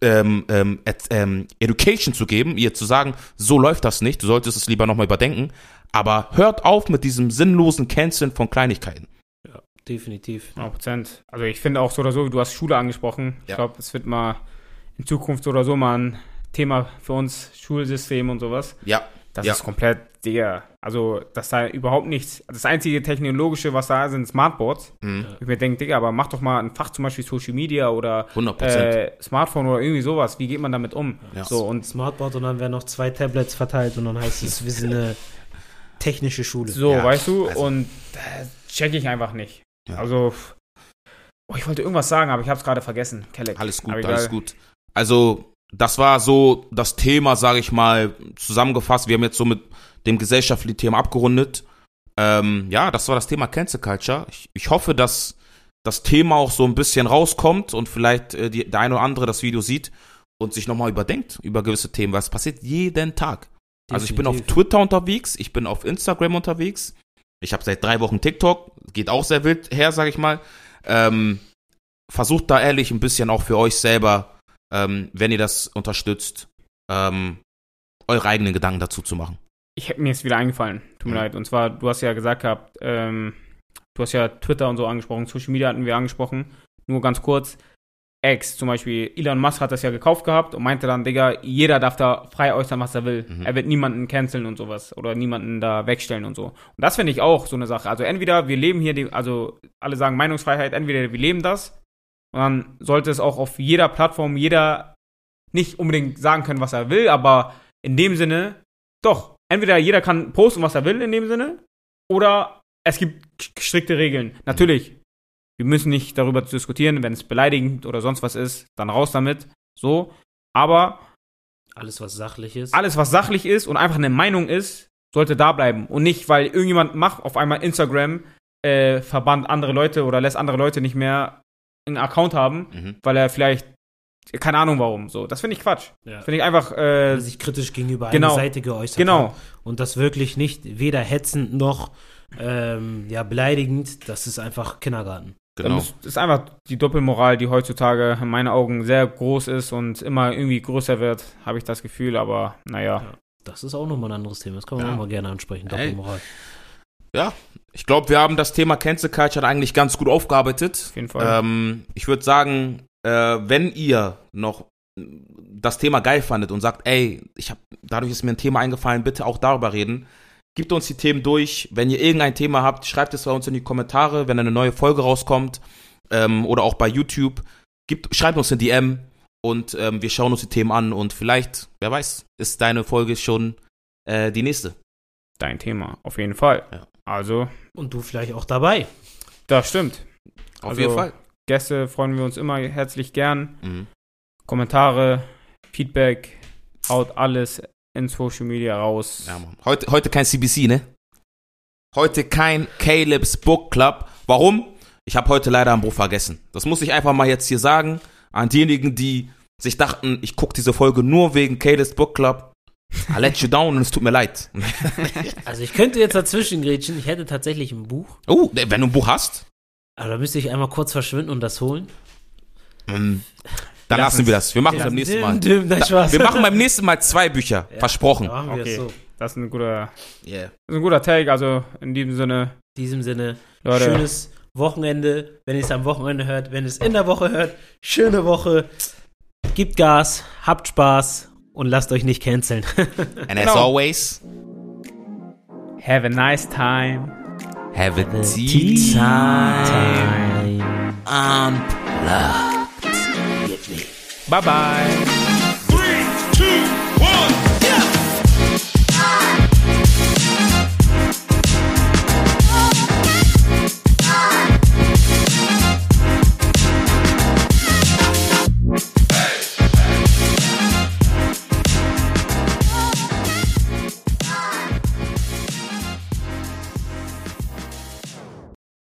ähm, ähm, ähm, Education zu geben, ihr zu sagen, so läuft das nicht, du solltest es lieber nochmal überdenken. Aber hört auf mit diesem sinnlosen Canceln von Kleinigkeiten. Definitiv. 100%. Also ich finde auch so oder so, du hast Schule angesprochen. Ich Ja. glaube, das wird mal in Zukunft so oder so mal ein Thema für uns, Schulsystem und sowas. Ja, Das Ja. ist komplett, Digga. Also, dass da überhaupt nichts. Das einzige technologische, was da ist, sind Smartboards. mhm. Ich mir denke, Digga, aber mach doch mal ein Fach zum Beispiel Social Media oder 100 äh, Smartphone oder irgendwie sowas. Wie geht man damit um? Ja. So, und Smartboard und dann werden noch zwei Tablets verteilt und dann heißt es, wir sind eine technische Schule. so, Ja, weißt du? also- und äh, check ich einfach nicht. Ja. Also, oh, ich wollte irgendwas sagen, aber ich habe es gerade vergessen. Kelleck. Alles gut, alles gut. Also, das war so das Thema, sage ich mal, zusammengefasst. Wir haben jetzt so mit dem gesellschaftlichen Thema abgerundet. Ähm, ja, das war das Thema Cancel Culture. Ich, ich hoffe, dass das Thema auch so ein bisschen rauskommt und vielleicht äh, die, der eine oder andere das Video sieht und sich nochmal überdenkt über gewisse Themen, weil es passiert jeden Tag. Also ich bin auf Definitiv. Twitter unterwegs, ich bin auf Instagram unterwegs. Ich habe seit drei Wochen TikTok, geht auch sehr wild her, sage ich mal. Ähm, versucht da ehrlich ein bisschen auch für euch selber, ähm, wenn ihr das unterstützt, ähm, eure eigenen Gedanken dazu zu machen. Ich mir ist wieder eingefallen. Tut mir Mhm. leid. Und zwar, du hast ja gesagt gehabt, ähm, du hast ja Twitter und so angesprochen, Social Media hatten wir angesprochen. Nur ganz kurz. X zum Beispiel, Elon Musk hat das ja gekauft gehabt und meinte dann, Digga, jeder darf da frei äußern, was er will. Mhm. Er wird niemanden canceln und sowas oder niemanden da wegstellen und so. Und das finde ich auch so eine Sache. Also entweder wir leben hier, die, also alle sagen Meinungsfreiheit, entweder wir leben das und dann sollte es auch auf jeder Plattform jeder nicht unbedingt sagen können, was er will, aber in dem Sinne, doch, entweder jeder kann posten, was er will in dem Sinne, oder es gibt strikte Regeln. Natürlich, wir müssen nicht darüber diskutieren, wenn es beleidigend oder sonst was ist, dann raus damit, so. Aber Alles, was sachlich ist. alles, was sachlich ist und einfach eine Meinung ist, sollte da bleiben. Und nicht, weil irgendjemand macht auf einmal Instagram, äh, verbannt andere Leute oder lässt andere Leute nicht mehr einen Account haben, Mhm. weil er vielleicht, keine Ahnung warum, so. Das finde ich Quatsch. Ja. Finde ich einfach, äh, sich kritisch gegenüber genau. einer Seite geäußert genau. hat. Und das wirklich nicht weder hetzend noch ähm, ja, beleidigend. Das ist einfach Kindergarten. Genau. ist, ist einfach die Doppelmoral, die heutzutage in meinen Augen sehr groß ist und immer irgendwie größer wird, habe ich das Gefühl, aber naja. Das ist auch nochmal ein anderes Thema. Das kann man Ja. auch mal gerne ansprechen. Ey. Doppelmoral. Ich glaube, wir haben das Thema Cancel Culture eigentlich ganz gut aufgearbeitet. Auf jeden Fall. Ähm, ich würde sagen, äh, wenn ihr noch das Thema geil fandet und sagt, ey, ich hab, dadurch ist mir ein Thema eingefallen, bitte auch darüber reden. Gebt uns die Themen durch. Wenn ihr irgendein Thema habt, schreibt es bei uns in die Kommentare, wenn eine neue Folge rauskommt ähm, oder auch bei YouTube. Gibt, schreibt uns eine DM und ähm, wir schauen uns die Themen an und vielleicht, wer weiß, ist deine Folge schon äh, die nächste. Dein Thema, auf jeden Fall. Ja. Also, Und du vielleicht auch dabei. das stimmt. Auf Also, jeden Fall. Gäste freuen wir uns immer herzlich gern. Mhm. Kommentare, Feedback, haut alles in Social Media raus. Ja, Mann. Heute, heute kein CBC, ne? Heute kein Caleb's Book Club. Warum? Ich habe heute leider ein Buch vergessen. Das muss ich einfach mal jetzt hier sagen. An diejenigen, die sich dachten, ich gucke diese Folge nur wegen Caleb's Book Club. I let you down und es tut mir leid. Also ich könnte jetzt dazwischen grätschen, ich hätte tatsächlich ein Buch, Oh, wenn du ein Buch hast, aber da müsste ich einmal kurz verschwinden und das holen. mm, dann lassen wir das. Wir machen es beim Dim, nächsten Mal. dim, nein, Spaß. Wir machen beim nächsten Mal zwei Bücher. Ja. Versprochen. Da machen wir Okay. so. Das ist ein guter, Yeah. das ist ein guter Take. Also in diesem Sinne, In diesem Sinne, Leute, schönes Wochenende, wenn ihr es am Wochenende hört, wenn ihr es in der Woche hört, schöne Woche, gebt Gas, habt Spaß und lasst euch nicht canceln. And as Genau. always, have a nice time. have a tea time. Time. Unplugged. Bye bye.